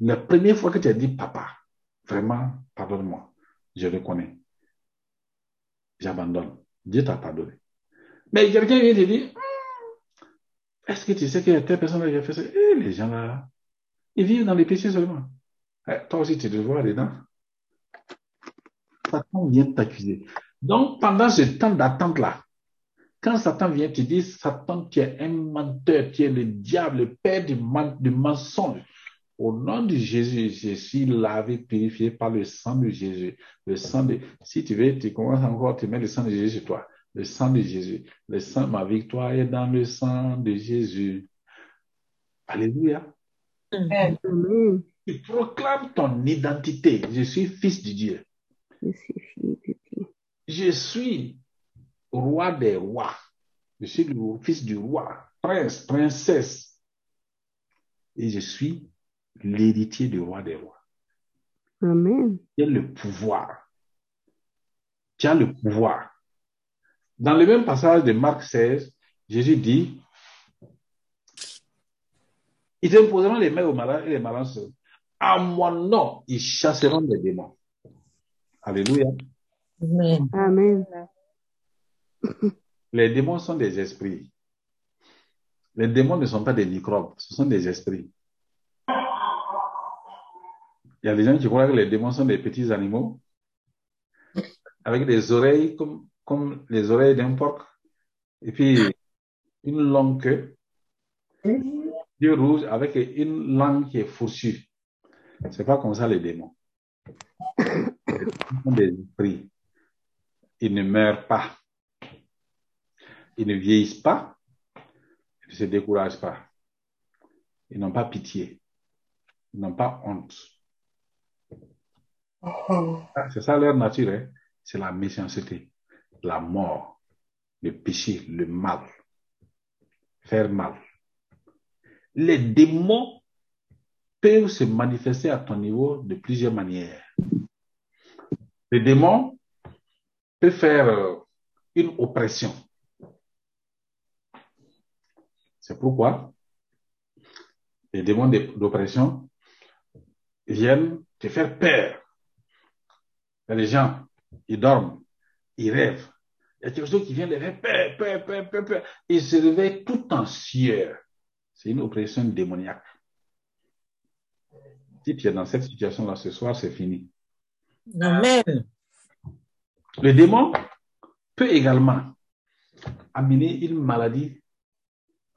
La première fois que tu as dit, papa, vraiment, pardonne-moi, je reconnais, j'abandonne, Dieu t'a pardonné. Mais quelqu'un vient te dire, est-ce que tu sais que telle personne a fait ça? Eh, les gens là, ils vivent dans les péchés seulement. Eh, toi aussi, tu te vois dedans. Satan vient t'accuser. Donc, pendant ce temps d'attente-là, quand Satan vient te dire, Satan, tu es un menteur, tu es le diable, le père du mensonge. Au nom de Jésus, je suis lavé, purifié par le sang de Jésus. Le sang de, si tu veux, tu commences encore, tu mets le sang de Jésus sur toi. Le sang de Jésus. Le sang, ma victoire est dans le sang de Jésus. Alléluia. Tu proclames ton identité. Je suis fils de Dieu. Je suis fille de Dieu. Je suis roi des rois. Je suis le fils du roi, prince, princesse. Et je suis l'héritier du roi des rois. Amen. Tu as le pouvoir. Tu as le pouvoir. Dans le même passage de Marc 16, Jésus dit, ils imposeront les mains aux malades et les malades seront. À mon nom, ils chasseront les démons. Alléluia. Amen. Amen. [laughs] Les démons sont des esprits. Les démons ne sont pas des microbes, ce sont des esprits. Il y a des gens qui croient que les démons sont des petits animaux avec des oreilles comme, comme les oreilles d'un porc et puis une longue queue, yeux rouges avec une langue qui est fourchue. C'est pas comme ça les démons. Démons sont des esprits. Ils ne meurent pas. Ils ne vieillissent pas. Ils ne se découragent pas. Ils n'ont pas pitié. Ils n'ont pas honte. Ah, C'est ça leur nature, hein. c'est la méchanceté, la mort, le péché, le mal, faire mal. Les démons peuvent se manifester à ton niveau de plusieurs manières. Les démons peuvent faire euh, une oppression. C'est pourquoi les démons d'op- d'oppression viennent te faire peur. Il y a des gens, ils dorment, ils rêvent. Il y a quelque chose qui vient les faire peur, peur, peur, peur, peur. Ils se réveillent tout en. C'est une oppression démoniaque. Si tu es dans cette situation-là ce soir, c'est fini. Amen. Le démon peut également amener une maladie.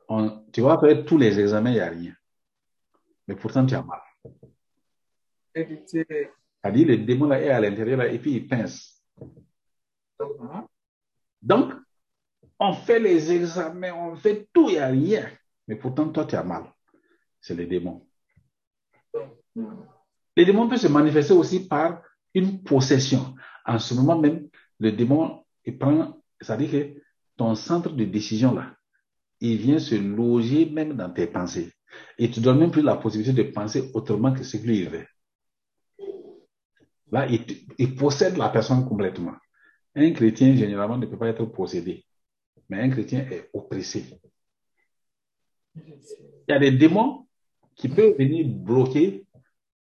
On- tu vas faire tous les examens, il n'y a rien. Mais pourtant, tu as mal. C'est-à-dire, le démon est à l'intérieur et puis il pince. Donc, on fait les examens, on fait tout, il n'y a rien. Mais pourtant, toi, tu as mal. C'est le démon. Le démon peut se manifester aussi par une possession. En ce moment même, le démon, il prend, c'est-à-dire que ton centre de décision là, il vient se loger même dans tes pensées. Et tu ne donnes même plus la possibilité de penser autrement que ce que lui il veut. Là, il, possède la personne complètement. Un chrétien, généralement, ne peut pas être possédé. Mais un chrétien est oppressé. Il y a des démons qui peuvent venir bloquer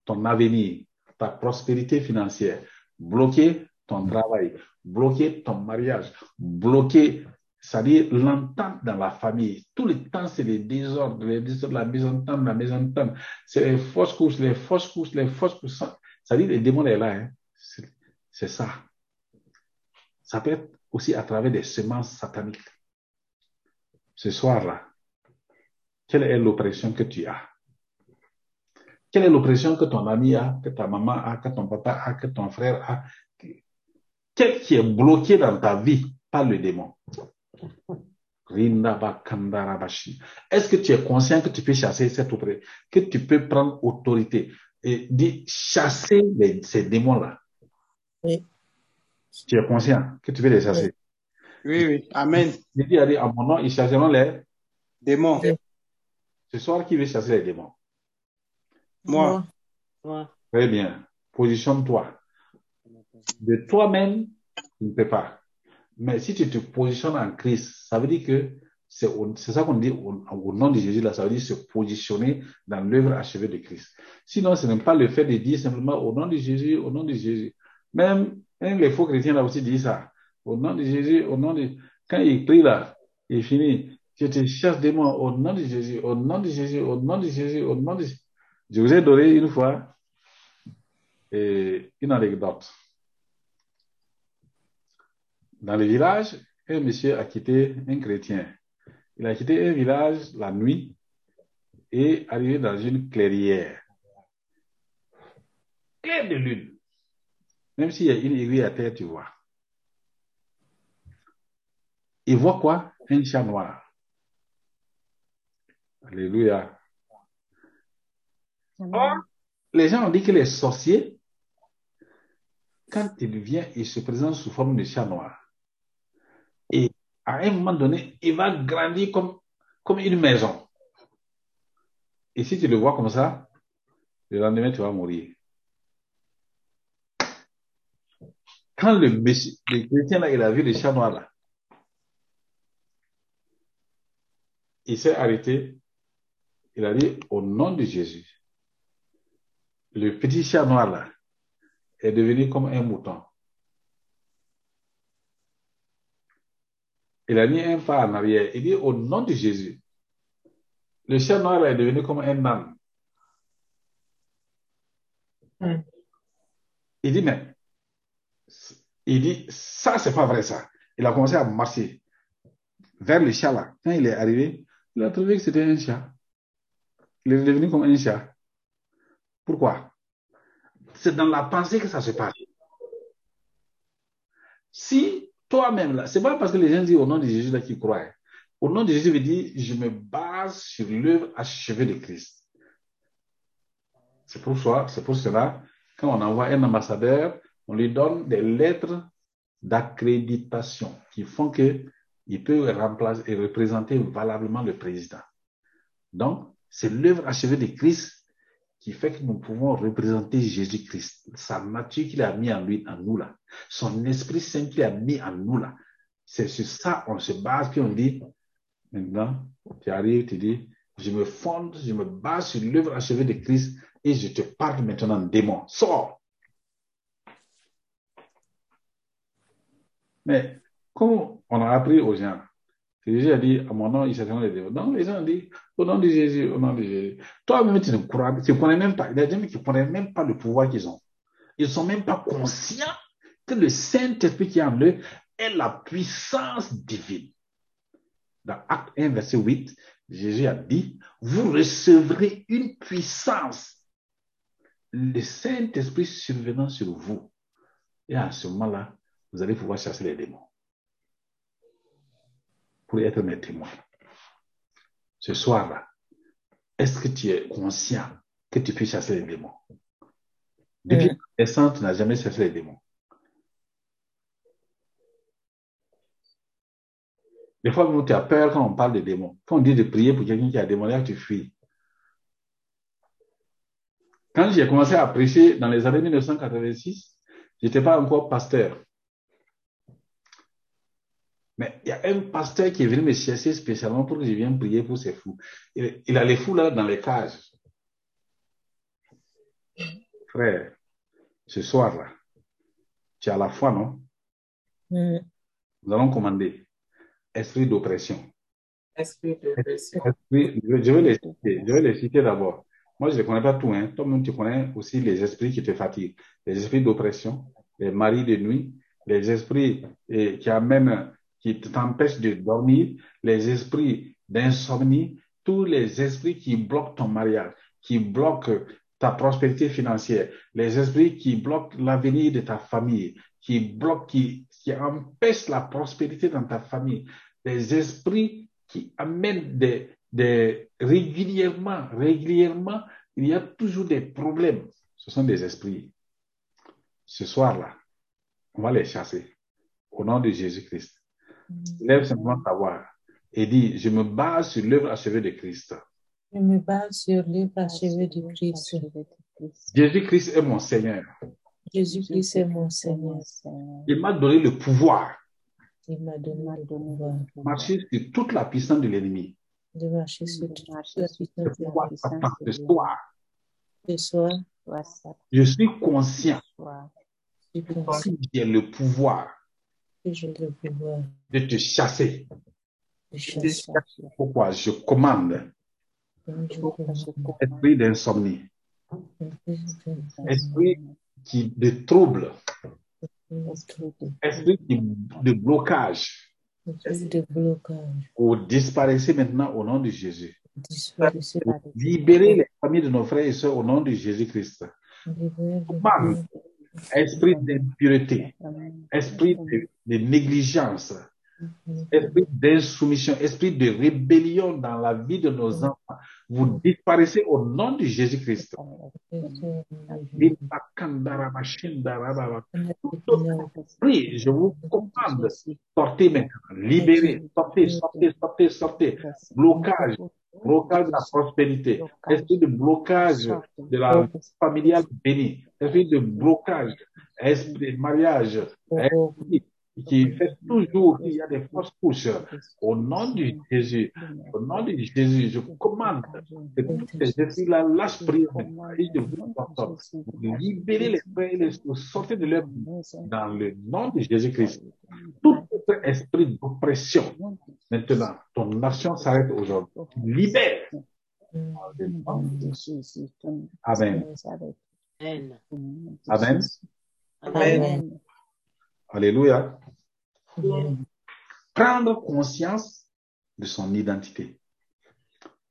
ton avenir, ta prospérité financière, bloquer ton travail, bloquer ton mariage, bloquer, c'est-à-dire l'entente dans la famille. Tout le temps, c'est les désordres, les désordres, la mésentente, la mésentente. C'est les fausses couches, les fausses couches, les fausses couches. C'est-à-dire, le démon est là. Hein. C'est- ça. Ça peut être aussi à travers des semences sataniques. Ce soir-là, quelle est l'oppression que tu as? Quelle est l'oppression que ton ami a, que ta maman a, que ton papa a, que ton frère a? Quel qui est bloqué dans ta vie par le démon? Est-ce que tu es conscient que tu peux chasser cette oppression, que tu peux prendre autorité? Et dire chasser les- ces démons-là? Oui. Tu es conscient que tu veux les chasser. Oui, oui. Amen. A dit, à mon nom, ils chasseront les... Démon. Ce soir, qui veut chasser les démons Moi. Très bien. Positionne-toi. De toi-même, tu ne peux pas. Mais si tu te positionnes en Christ, ça veut dire que c'est ça qu'on dit au, nom de Jésus, ça veut dire se positionner dans l'œuvre achevée de Christ. Sinon, ce n'est pas le fait de dire simplement au nom de Jésus, au nom de Jésus. Même, même les faux chrétiens là aussi disent ça. Au nom de Jésus, au nom de... Quand ils prient là, il finit. Je te chasse démon au nom de Jésus, au nom de Jésus, au nom de Jésus, au nom de Jésus. Je vous ai donné une fois et une anecdote. Dans le village, un monsieur a quitté un chrétien. Il a quitté un village la nuit et arrivé dans une clairière. Claire de lune. Même s'il y a une aiguille à terre, tu vois. Il voit quoi? Un chat noir. Alléluia. Les gens ont dit que les sorciers, quand ils viennent, ils se présentent sous forme de chat noir. À un moment donné, il va grandir comme, comme une maison. Et si tu le vois comme ça, le lendemain, tu vas mourir. Quand le, le chrétien là, a vu le chat noir là, il s'est arrêté. Il a dit, au nom de Jésus, le petit chat noir là est devenu comme un mouton. Il a mis un pas en arrière. Il dit, au nom de Jésus, le chat noir est devenu comme un âne. Mm. Il dit, mais, il dit, ça, c'est pas vrai, ça. Il a commencé à marcher vers le chat là. Quand il est arrivé, il a trouvé que c'était un chat. Il est devenu comme un chat. Pourquoi? C'est dans la pensée que ça se passe. Si toi-même là, c'est pas parce que les gens disent au nom de Jésus là qu'ils croient. Au nom de Jésus veut dire, je me base sur l'œuvre achevée de Christ. C'est pour ça, c'est pour cela, quand on envoie un ambassadeur, on lui donne des lettres d'accréditation qui font que il peut remplacer et représenter valablement le président. Donc, c'est l'œuvre achevée de Christ qui fait que nous pouvons représenter Jésus-Christ, sa nature qu'il a mis en lui, en nous là, son Esprit Saint qu'il a mis en nous là. C'est sur ça on se base, puis on dit, maintenant, tu arrives, tu dis, je me fonde, je me base sur l'œuvre achevée de Christ et je te parle maintenant, démon, sors. Mais comme on a appris aux gens, Jésus a dit, à mon nom, ils chasseront les démons. Donc, les gens ont dit, au nom de Jésus, au nom de Jésus. Toi-même, tu ne crois, tu ne connais même pas. Il y a des gens qui ne connaissent même pas le pouvoir qu'ils ont. Ils ne sont même pas conscients que le Saint-Esprit qui est en eux est la puissance divine. Dans Acte 1, verset 8, Jésus a dit, vous recevrez une puissance. Le Saint-Esprit survenant sur vous. Et à ce moment-là, vous allez pouvoir chasser les démons pour être mes témoins. Ce soir-là, est-ce que tu es conscient que tu peux chasser les démons? Depuis Mm. naissance, tu n'as jamais chassé les démons. Des fois, tu as peur quand on parle de démons. Quand on dit de prier pour quelqu'un qui a démoniaque, tu fuis. Quand j'ai commencé à prêcher dans les années 1986, je n'étais pas encore pasteur. Mais il y a un pasteur qui est venu me chercher spécialement pour que je vienne prier pour ces fous. Il, il a les fous là dans les cages. Frère, ce soir-là, tu as la foi, non? Mm. Nous allons commander. Esprit d'oppression. Esprit de pression. Esprit- je je vais les citer. Je vais les citer d'abord. Moi, je ne connais pas tout. Hein. Toi-même, tu connais aussi les esprits qui te fatiguent. Les esprits d'oppression, les maris de nuit, les esprits eh, qui amènent, qui t'empêchent de dormir, les esprits d'insomnie, tous les esprits qui bloquent ton mariage, qui bloquent ta prospérité financière, les esprits qui bloquent l'avenir de ta famille, qui bloquent, qui, empêchent la prospérité dans ta famille, les esprits qui amènent régulièrement, régulièrement, il y a toujours des problèmes. Ce sont des esprits. Ce soir-là, on va les chasser au nom de Jésus-Christ. Lève simplement ta voix et dis, je me base sur l'œuvre achevée de Christ. Je me base sur l'œuvre achevée de Christ. Jésus-Christ est mon Seigneur. Jésus-Christ est mon Seigneur. Il m'a donné le pouvoir Il m'a donné le pouvoir de marcher sur toute la puissance de l'ennemi. de marcher sur toute la puissance de Ce soir, la papa, ce soir, Ce soir, je suis conscient je suis conscient j'ai le pouvoir que de te chasser. de chasser. Pourquoi je commande? Esprit d'insomnie, esprit qui de trouble, esprit qui- de blocage, Esprit de blocage. disparaissez maintenant au nom de Jésus. Libérez les familles de nos frères et sœurs au nom de Jésus-Christ. Esprit d'impureté, esprit de, de négligence, esprit d'insoumission, esprit de rébellion dans la vie de nos enfants. Vous disparaissez au nom de Jésus-Christ. Oui, je vous commande, sortez maintenant, libérez, sortez, sortez, sortez, sortez. Blocage, blocage de la prospérité, esprit de blocage de la familiale bénie, esprit de blocage, esprit de mariage, esprit qui fait toujours qu'il y a des fausses couches? Au nom de Jésus, au nom de Jésus, je commande que tous ces esprits-là lâchent prise je vous. Vous libérez les frères et les sœurs, sortez de leur vie dans le nom de Jésus-Christ. Tout autre esprit d'oppression, maintenant, ton nation s'arrête aujourd'hui. Libère. Amen. Amen. Amen. Alléluia. Amen. Prendre conscience de son identité.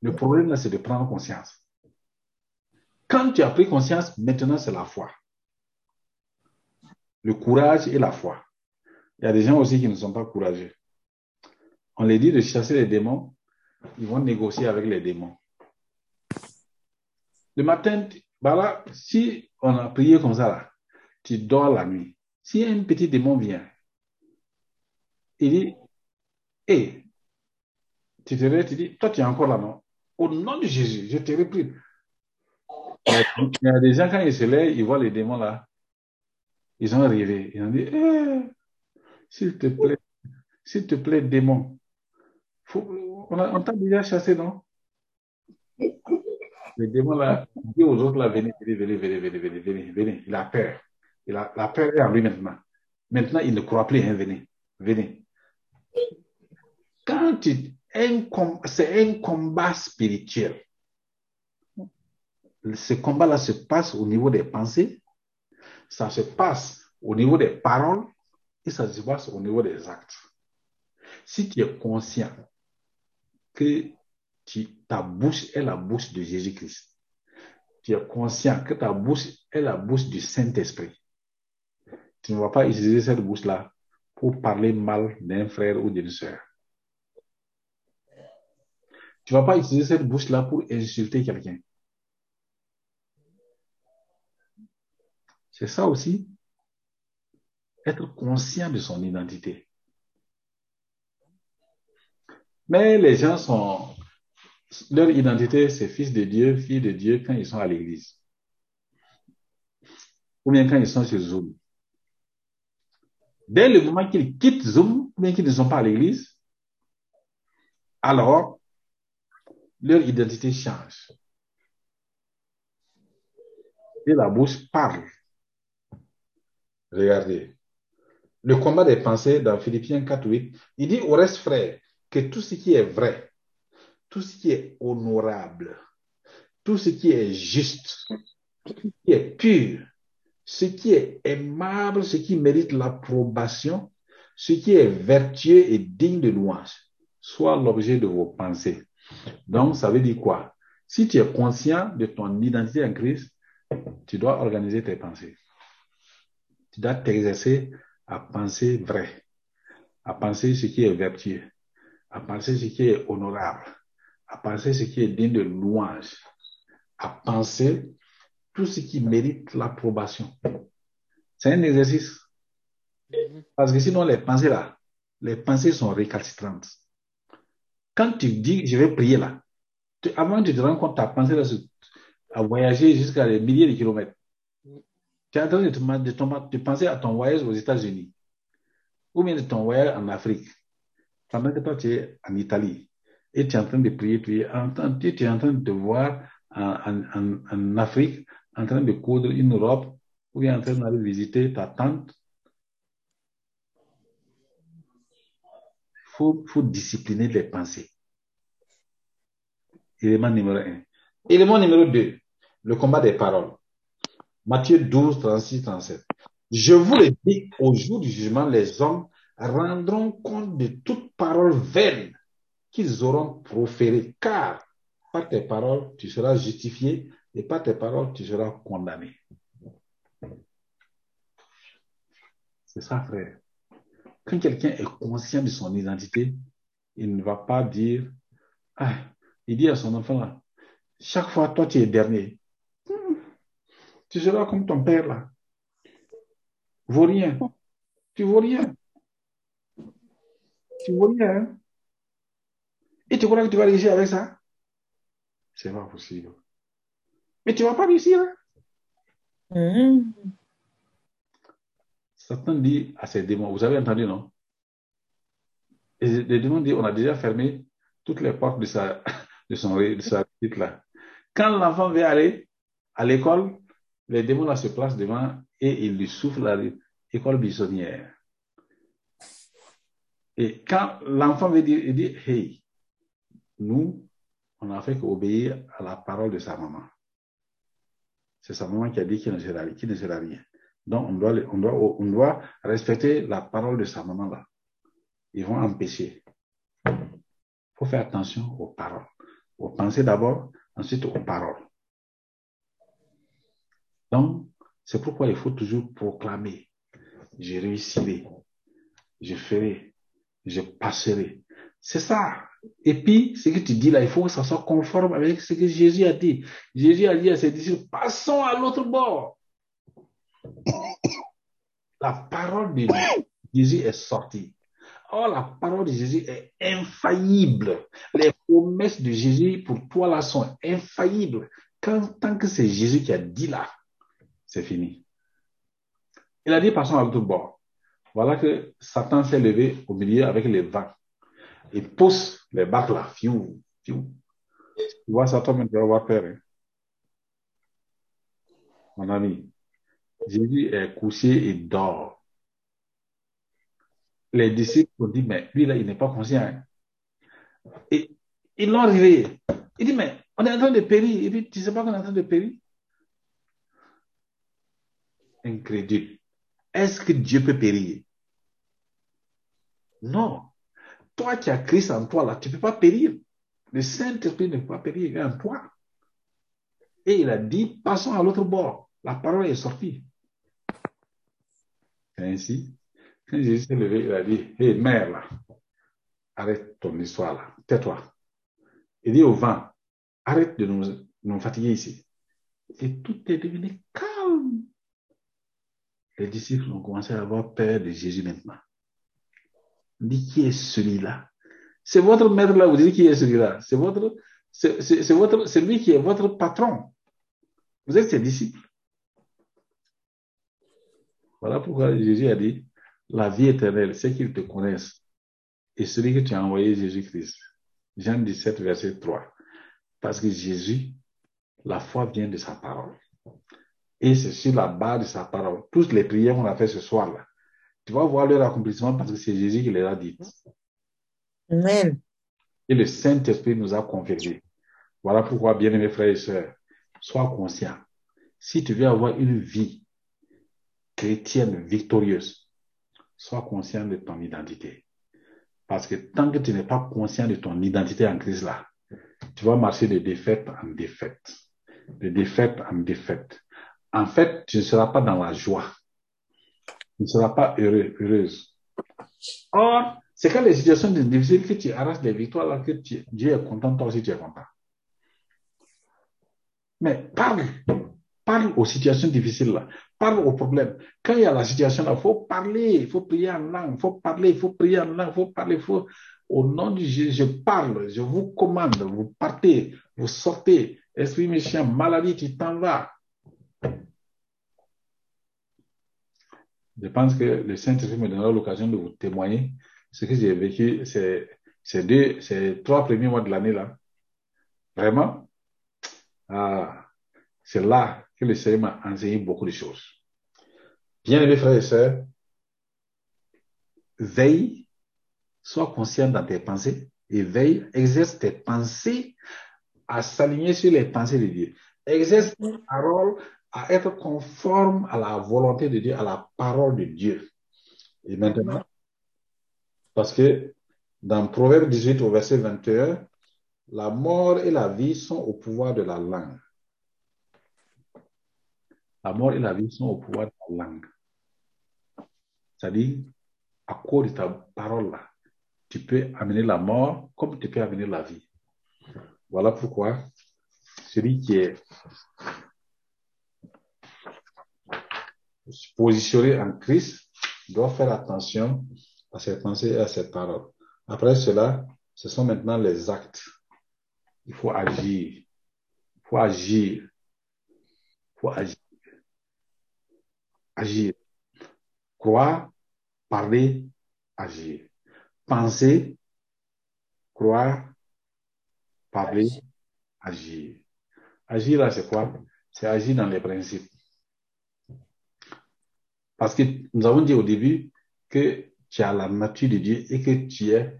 Le problème là, c'est de prendre conscience. Quand tu as pris conscience, maintenant c'est la foi. Le courage et la foi. Il y a des gens aussi qui ne sont pas courageux. On les dit de chasser les démons, ils vont négocier avec les démons. Le matin, si on a prié comme ça, là, tu dors la nuit. Si un petit démon vient, il dit, hé, tu te réveilles, tu dis, toi tu es encore là, non? Au nom de Jésus, je te repris. Il y a- des gens, quand ils se lèvent, ils voient les démons là, ils ont rêvé. Ils ont dit, Eh, s'il te plaît, s'il te plaît, démon, faut- on, t'a déjà chassé, non? Le démon là, dit aux autres là, venez, venez, venez, venez, venez, venez, venez, venez. Il a peur. La peur est en lui maintenant. Maintenant, il ne croit plus, hein, venez, venez. Quand c'est un combat spirituel. Ce combat-là se passe au niveau des pensées, ça se passe au niveau des paroles et ça se passe au niveau des actes. Si tu es conscient que ta bouche est la bouche de Jésus-Christ, tu es conscient que ta bouche est la bouche du Saint-Esprit, tu ne vas pas utiliser cette bouche-là pour parler mal d'un frère ou d'une sœur. Tu ne vas pas utiliser cette bouche-là pour insulter quelqu'un. C'est ça aussi, être conscient de son identité. Mais les gens sont, leur identité, c'est fils de Dieu, fille de Dieu quand ils sont à l'église. Ou bien quand ils sont sur Zoom. Dès le moment qu'ils quittent Zoom, bien qu'ils ne sont pas à l'église, alors leur identité change. Et la bouche parle. Regardez. Le combat des pensées dans Philippiens 4, 8, il dit au reste, frère, que tout ce qui est vrai, tout ce qui est honorable, tout ce qui est juste, qui est pur, ce qui est aimable, ce qui mérite l'approbation, ce qui est vertueux et digne de louange, soit l'objet de vos pensées. Donc, ça veut dire quoi? Si tu es conscient de ton identité en Christ, tu dois organiser tes pensées. Tu dois t'exercer à penser vrai, à penser ce qui est vertueux, à penser ce qui est honorable, à penser ce qui est digne de louange, à penser tout ce qui mérite l'approbation. C'est un exercice. Parce que sinon, les pensées là, les pensées sont récalcitrantes. Quand tu dis, je vais prier là, avant tu te rends compte, ta pensée là, a voyagé jusqu'à des milliers de kilomètres. Tu es en train de, te, de, ton- de penser à ton voyage aux États-Unis ou bien de ton voyage en Afrique. Pendant que toi, tu es en Italie et tu es en train de prier, tu es en, train- tu es en train de te voir en, en, en Afrique en train de coudre une robe ou bien en train d'aller visiter ta tante. Il faut, discipliner les pensées. Élément numéro un. Élément numéro deux, le combat des paroles. Matthieu 12, 36, 37. Je vous le dis, au jour du jugement, les hommes rendront compte de toute parole vaine qu'ils auront proférée, car par tes paroles, tu seras justifié et par tes paroles, tu seras condamné. C'est ça, frère. Quand quelqu'un est conscient de son identité, il ne va pas dire, ah, il dit à son enfant là, chaque fois, toi, tu es dernier. Hmm. Tu seras comme ton père là. Vaut rien. Tu vaux rien. Tu vaux rien. hein. Et tu crois que tu vas réussir avec ça? C'est pas possible. Mais tu vas pas réussir. hein. Mhm. Satan dit à ses démons, vous avez entendu, non? Et les démons disent, on a déjà fermé toutes les portes de sa, de son, de sa petite là. Quand l'enfant veut aller à l'école, les démons là se placent devant et ils lui soufflent la école buissonnière. Et quand l'enfant veut dire, il dit, hey, nous, on n'a fait qu'obéir à la parole de sa maman. C'est sa maman qui a dit qu'il ne sera, ne rien. Donc, on doit, on, doit, on doit respecter la parole de sa maman là. Ils vont empêcher. Il faut faire attention aux paroles. Aux pensées d'abord, ensuite aux paroles. Donc, c'est pourquoi il faut toujours proclamer. Je réussirai. Je ferai. Je passerai. C'est ça. Et puis, ce que tu dis là, il faut que ça soit conforme avec ce que Jésus a dit. Jésus a dit à ses disciples, passons à l'autre bord. [coughs] La parole de Jésus est sortie. Or, la parole de Jésus est infaillible. Les promesses de Jésus pour toi là sont infaillibles. Quand, tant que c'est Jésus qui a dit là, c'est fini. Il a dit passons à l'autre bord. Voilà que Satan s'est levé au milieu avec les vents. Il pousse les barques là. Fiou, fiou. Tu vois ça, toi-même, tu vas avoir peur. hein. Mon ami, Jésus est couché et dort. Les disciples ont dit, mais lui là, il n'est pas conscient. hein. Et ils l'ont réveillé. Il dit, mais on est en train de périr. Et puis, tu ne sais pas qu'on est en train de périr? Incrédule. Est-ce que Dieu peut périr? Non. Toi qui as Christ en toi, là, tu ne peux pas périr. Le Saint-Esprit ne peut pas périr, en toi. Et il a dit, passons à l'autre bord. La parole est sortie. C'est ainsi. Jésus s'est levé, il a dit, hé, mère, là, arrête ton histoire, là. Tais-toi. Il dit au vent, arrête de nous fatiguer ici. Et tout est devenu calme. Les disciples ont commencé à avoir peur de Jésus maintenant. Dit, qui est celui-là? C'est votre maître là, vous dites qui est celui-là? C'est votre, c'est votre, c'est lui qui est votre patron. Vous êtes ses disciples. Voilà pourquoi Jésus a dit, la vie éternelle, c'est qu'ils te connaissent. Et celui que tu as envoyé, Jésus-Christ. Jean 17, verset 3. Parce que Jésus, la foi vient de sa parole. Et c'est sur la base de sa parole. Toutes les prières qu'on a fait ce soir-là. Tu vas voir leur accomplissement parce que c'est Jésus qui les a dites. Amen. Et le Saint-Esprit nous a confirmé. Voilà pourquoi, bien-aimés frères et sœurs, sois conscient. Si tu veux avoir une vie chrétienne victorieuse, sois conscient de ton identité. Parce que tant que tu n'es pas conscient de ton identité en Christ là, tu vas marcher de défaite en défaite, de défaite en défaite. En fait, tu ne seras pas dans la joie. Ne seras pas heureuse. Or, c'est quand les situations difficiles que tu arraches des victoires là que Dieu est content, toi aussi tu es content. Mais parle, Parle aux situations difficiles là. Parle aux problèmes. Quand il y a la situation là, il faut parler, il faut prier en langue, il faut parler, il faut prier en langue, il faut parler, il faut... Au nom du Jésus, je parle, je vous commande, vous partez, vous sortez. Esprit méchant, maladie, tu t'en vas. Je pense que le Saint-Esprit me donnera l'occasion de vous témoigner ce que j'ai vécu ces, ces, deux, ces trois premiers mois de l'année là. Vraiment, ah, c'est là que le Seigneur m'a enseigné beaucoup de choses. Bien aimés frères et sœurs, veille, sois conscient dans tes pensées et veille, exerce tes pensées à s'aligner sur les pensées de Dieu. Exerce tes paroles à être conforme à la volonté de Dieu, à la parole de Dieu. Et maintenant, parce que dans Proverbe 18 au verset 21, la mort et la vie sont au pouvoir de la langue. La mort et la vie sont au pouvoir de la langue. C'est-à-dire, à cause de ta parole là, tu peux amener la mort comme tu peux amener la vie. Voilà pourquoi celui qui est positionné en Christ doit faire attention à ses pensées et à ses paroles. Après cela, ce sont maintenant les actes. Il faut agir. Il faut agir. Il faut agir. Agir. Croire, parler, agir. Penser, croire, parler, agir. Agir là, c'est quoi? C'est agir dans les principes. Parce que nous avons dit au début que tu as la nature de Dieu et que tu es,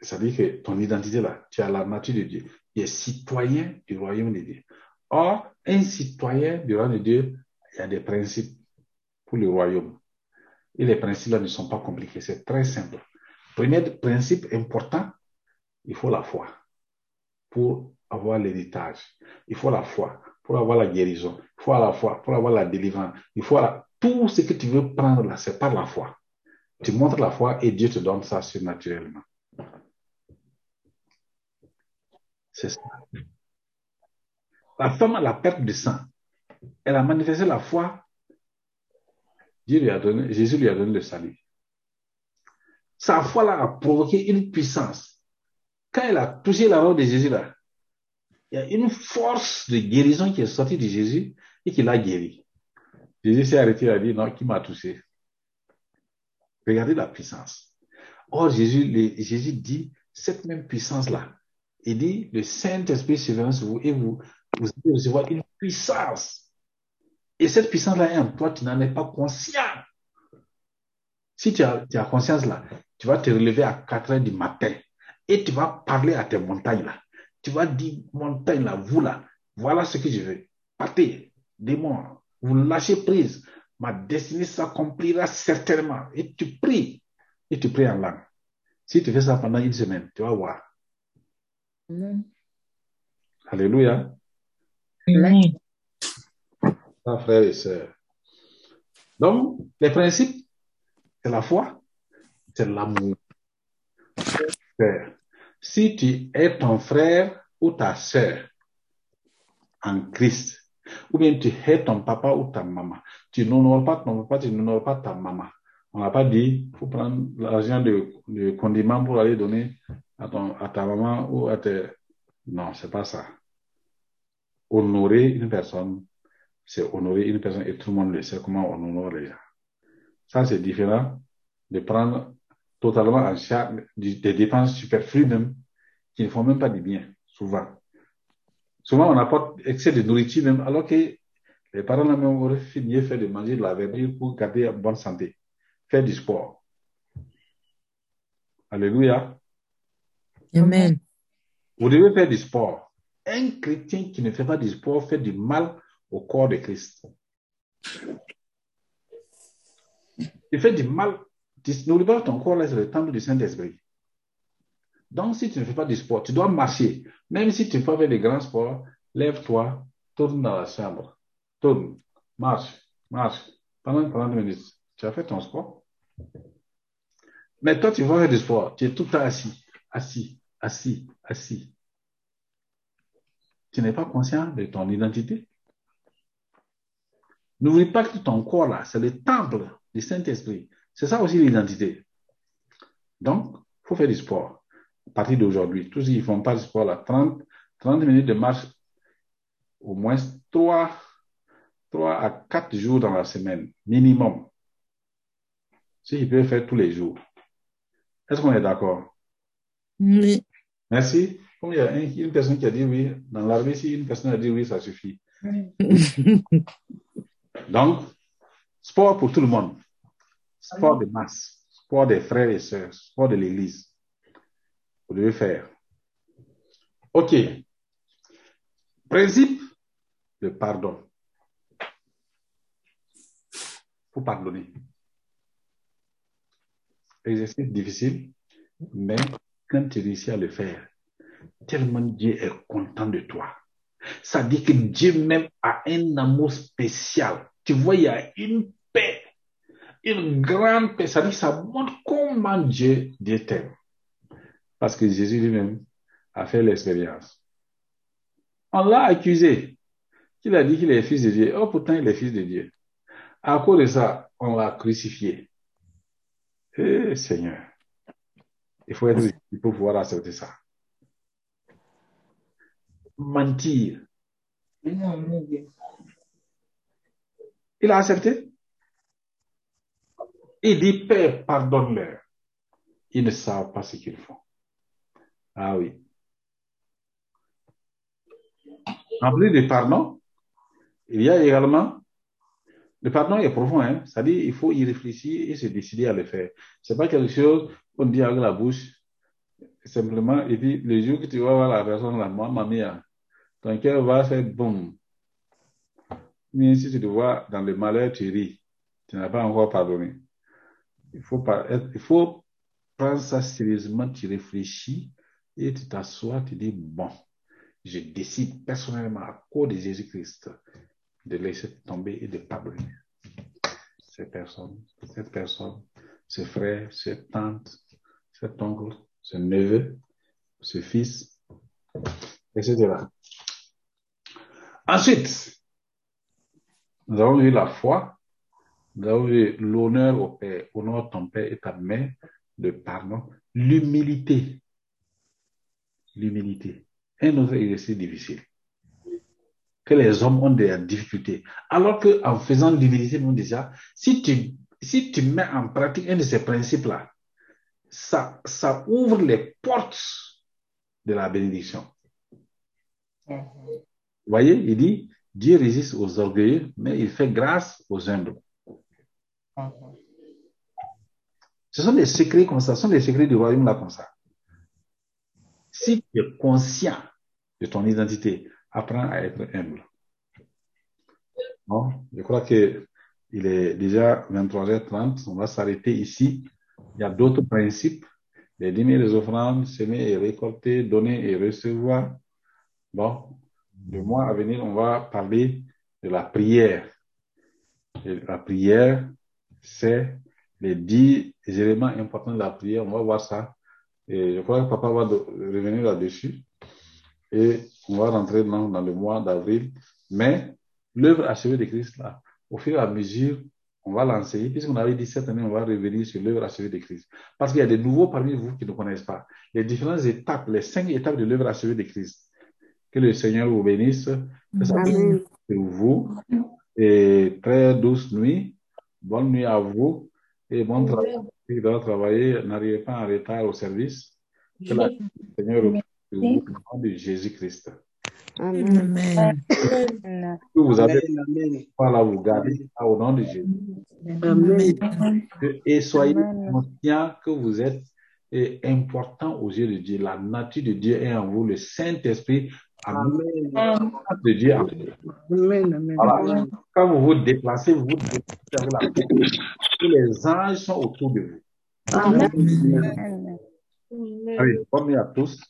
ça veut dire que ton identité là, tu as la nature de Dieu. Tu es citoyen du royaume de Dieu. Or, un citoyen du royaume de Dieu, il y a des principes pour le royaume. Et les principes là ne sont pas compliqués, c'est très simple. Premier principe important, il faut la foi pour avoir l'héritage. Il faut la foi pour avoir la guérison. Il faut la foi pour avoir la délivrance. Il faut la... tout ce que tu veux prendre là, c'est par la foi. Tu montres la foi et Dieu te donne ça surnaturellement. C'est ça. La femme à la perte de sang, elle a manifesté la foi. Dieu lui a donné, Jésus lui a donné le salut. Sa foi là a provoqué une puissance. Quand elle a touché la robe de Jésus là, il y a une force de guérison qui est sortie de Jésus et qui l'a guéri. Jésus s'est arrêté et a dit, non, qui m'a touché? Regardez la puissance. Or, Jésus, Jésus dit cette même puissance-là. Il dit, le Saint-Esprit survient sur vous et vous, vous allez recevoir une puissance. Et cette puissance-là est en toi, tu n'en es pas conscient. Si tu as, tu as conscience là, tu vas te relever à 4 heures du matin et tu vas parler à tes montagnes là. Tu vas dire, montagne là, vous là, voilà ce que je veux. Partez, démon, vous lâchez prise. Ma destinée s'accomplira certainement. Et tu pries. Et tu pries en langue. Si tu fais ça pendant une semaine, tu vas voir. Amen. Alléluia. Amen. Ah, frères et sœurs. Donc, les principes, c'est la foi, c'est l'amour. Frère, Si tu es ton frère ou ta sœur en Christ, ou bien tu es ton papa ou ta maman, tu n'honores pas ton papa, tu n'honores pas ta maman. On n'a pas dit, il faut prendre l'argent de, de condiment pour aller donner à, ton, à ta maman ou à tes... Non, c'est pas ça. Honorer une personne, c'est honorer une personne et tout le monde le sait comment on honore les gens. Ça, c'est différent de prendre totalement en charge des dépenses superflues même, qui ne font même pas du bien, souvent. Souvent, on apporte excès de nourriture même, alors que les parents même auraient mieux fait de manger de la verdure pour garder en bonne santé. Faire du sport. Alléluia. Amen. Vous devez faire du sport. Un chrétien qui ne fait pas du sport fait du mal au corps de Christ. Il fait du mal. N'oublie pas ton corps là, c'est le temple du Saint-Esprit. Donc, si tu ne fais pas du sport, tu dois marcher. Même si tu fais des grands sports, lève-toi, tourne dans la chambre. Tourne, marche, marche. Pendant 40 minutes, tu as fait ton sport. Mais toi, tu vas faire du sport. Tu es tout le temps assis, assis, assis, assis. Tu n'es pas conscient de ton identité. N'oublie pas que ton corps, là, c'est le temple du Saint-Esprit. C'est ça aussi l'identité. Donc, il faut faire du sport. À partir d'aujourd'hui, tous ceux qui ne font pas de sport, là, 30, 30 minutes de marche, au moins 3, 3 à 4 jours dans la semaine, minimum. Si ils peuvent faire tous les jours. Est-ce qu'on est d'accord? Oui. Merci. Comme il y a un- une personne qui a dit oui, dans l'armée, si une personne a dit oui, ça suffit. [laughs] Donc, sport pour tout le monde. Sport de masse. Sport des frères et sœurs. Sport de l'église. Vous devez faire. OK. Principe de pardon. Faut pardonner. Exercice difficile, mais quand tu réussis à le faire, tellement Dieu est content de toi. Ça dit que Dieu même a un amour spécial. Tu vois, il y a une paix, une grande paix. Ça dit, ça montre comment Dieu, Dieu t'aime. Parce que Jésus lui-même a fait l'expérience. On l'a accusé. Il a dit qu'il est fils de Dieu. Oh, pourtant, il est fils de Dieu. À cause de ça, on l'a crucifié. Eh, Seigneur. Il faut être faut pouvoir accepter ça. Mentir. Il a accepté. Il dit, Père, pardonne-leur. Ils ne savent pas ce qu'ils font. Ah oui. En plus de pardon, il y a également, le pardon est profond, hein. C'est-à-dire, il faut y réfléchir et se décider à le faire. C'est pas quelque chose qu'on dit avec la bouche, simplement, et puis le jour que tu vas voir la personne là, moi, ma mère, ton cœur va faire boum. Mais si tu te vois dans le malheur, tu ris. Tu n'as pas encore pardonné. Il faut, être, il faut prendre ça sérieusement, tu réfléchis et tu t'assois, tu dis, bon, je décide personnellement à cause de Jésus-Christ de laisser tomber et de pardonner ces personnes, cette personne, ce frère, cette tante, cet oncle, ce neveu, ce fils, etc. Ensuite, nous avons vu la foi, nous avons vu l'honneur au Père, honore ton Père et ta mère, le pardon, l'humilité. L'humilité. Un autre exercice difficile. Que les hommes ont des difficultés. Alors qu'en faisant l'humilité, nous déjà, si tu, si tu mets en pratique un de ces principes-là, ça, ça ouvre les portes de la bénédiction. Vous voyez, il dit, Dieu résiste aux orgueilleux, mais il fait grâce aux humbles. Ce sont des secrets comme ça, ce sont des secrets du royaume là comme ça. Si tu es conscient de ton identité, apprends à être humble. Bon, je crois que il est déjà 23h30, on va s'arrêter ici. Il y a d'autres principes, les dîmes et les offrandes, semer et récolter, donner et recevoir. Bon, le mois à venir, on va parler de la prière. La prière, c'est les dix éléments importants de la prière. On va voir ça. Et je crois que papa va revenir là-dessus. Et on va rentrer dans, dans le mois d'avril. Mais l'œuvre achevée de Christ, là, au fur et à mesure, on va l'enseigner. Puisqu'on avait dit cette année, on va revenir sur l'œuvre achevée de Christ. Parce qu'il y a des nouveaux parmi vous qui ne connaissent pas. Les différentes étapes, les cinq étapes de l'œuvre achevée de Christ. Que le Seigneur vous bénisse. Que ça vous. Et très douce nuit. Bonne nuit à vous. Et bon travail. Vous devez travailler, n'arrivez pas en retard au service. Que la Seigneur au nom de Jésus-Christ. Amen. Amen. Amen. Que vous avez Amen, amen. pas là, vous gardez ça au nom de Jésus. Amen. Et soyez Amen. conscients que vous êtes important aux yeux de Dieu. La nature de Dieu est en vous. Le Saint-Esprit a mis la nature de Dieu en vous. Amen. Amen. Voilà. Quand vous vous déplacez, vous vous déplacez avec la les anges sont autour de vous. Amen. Amen. Allez, bonne nuit à tous.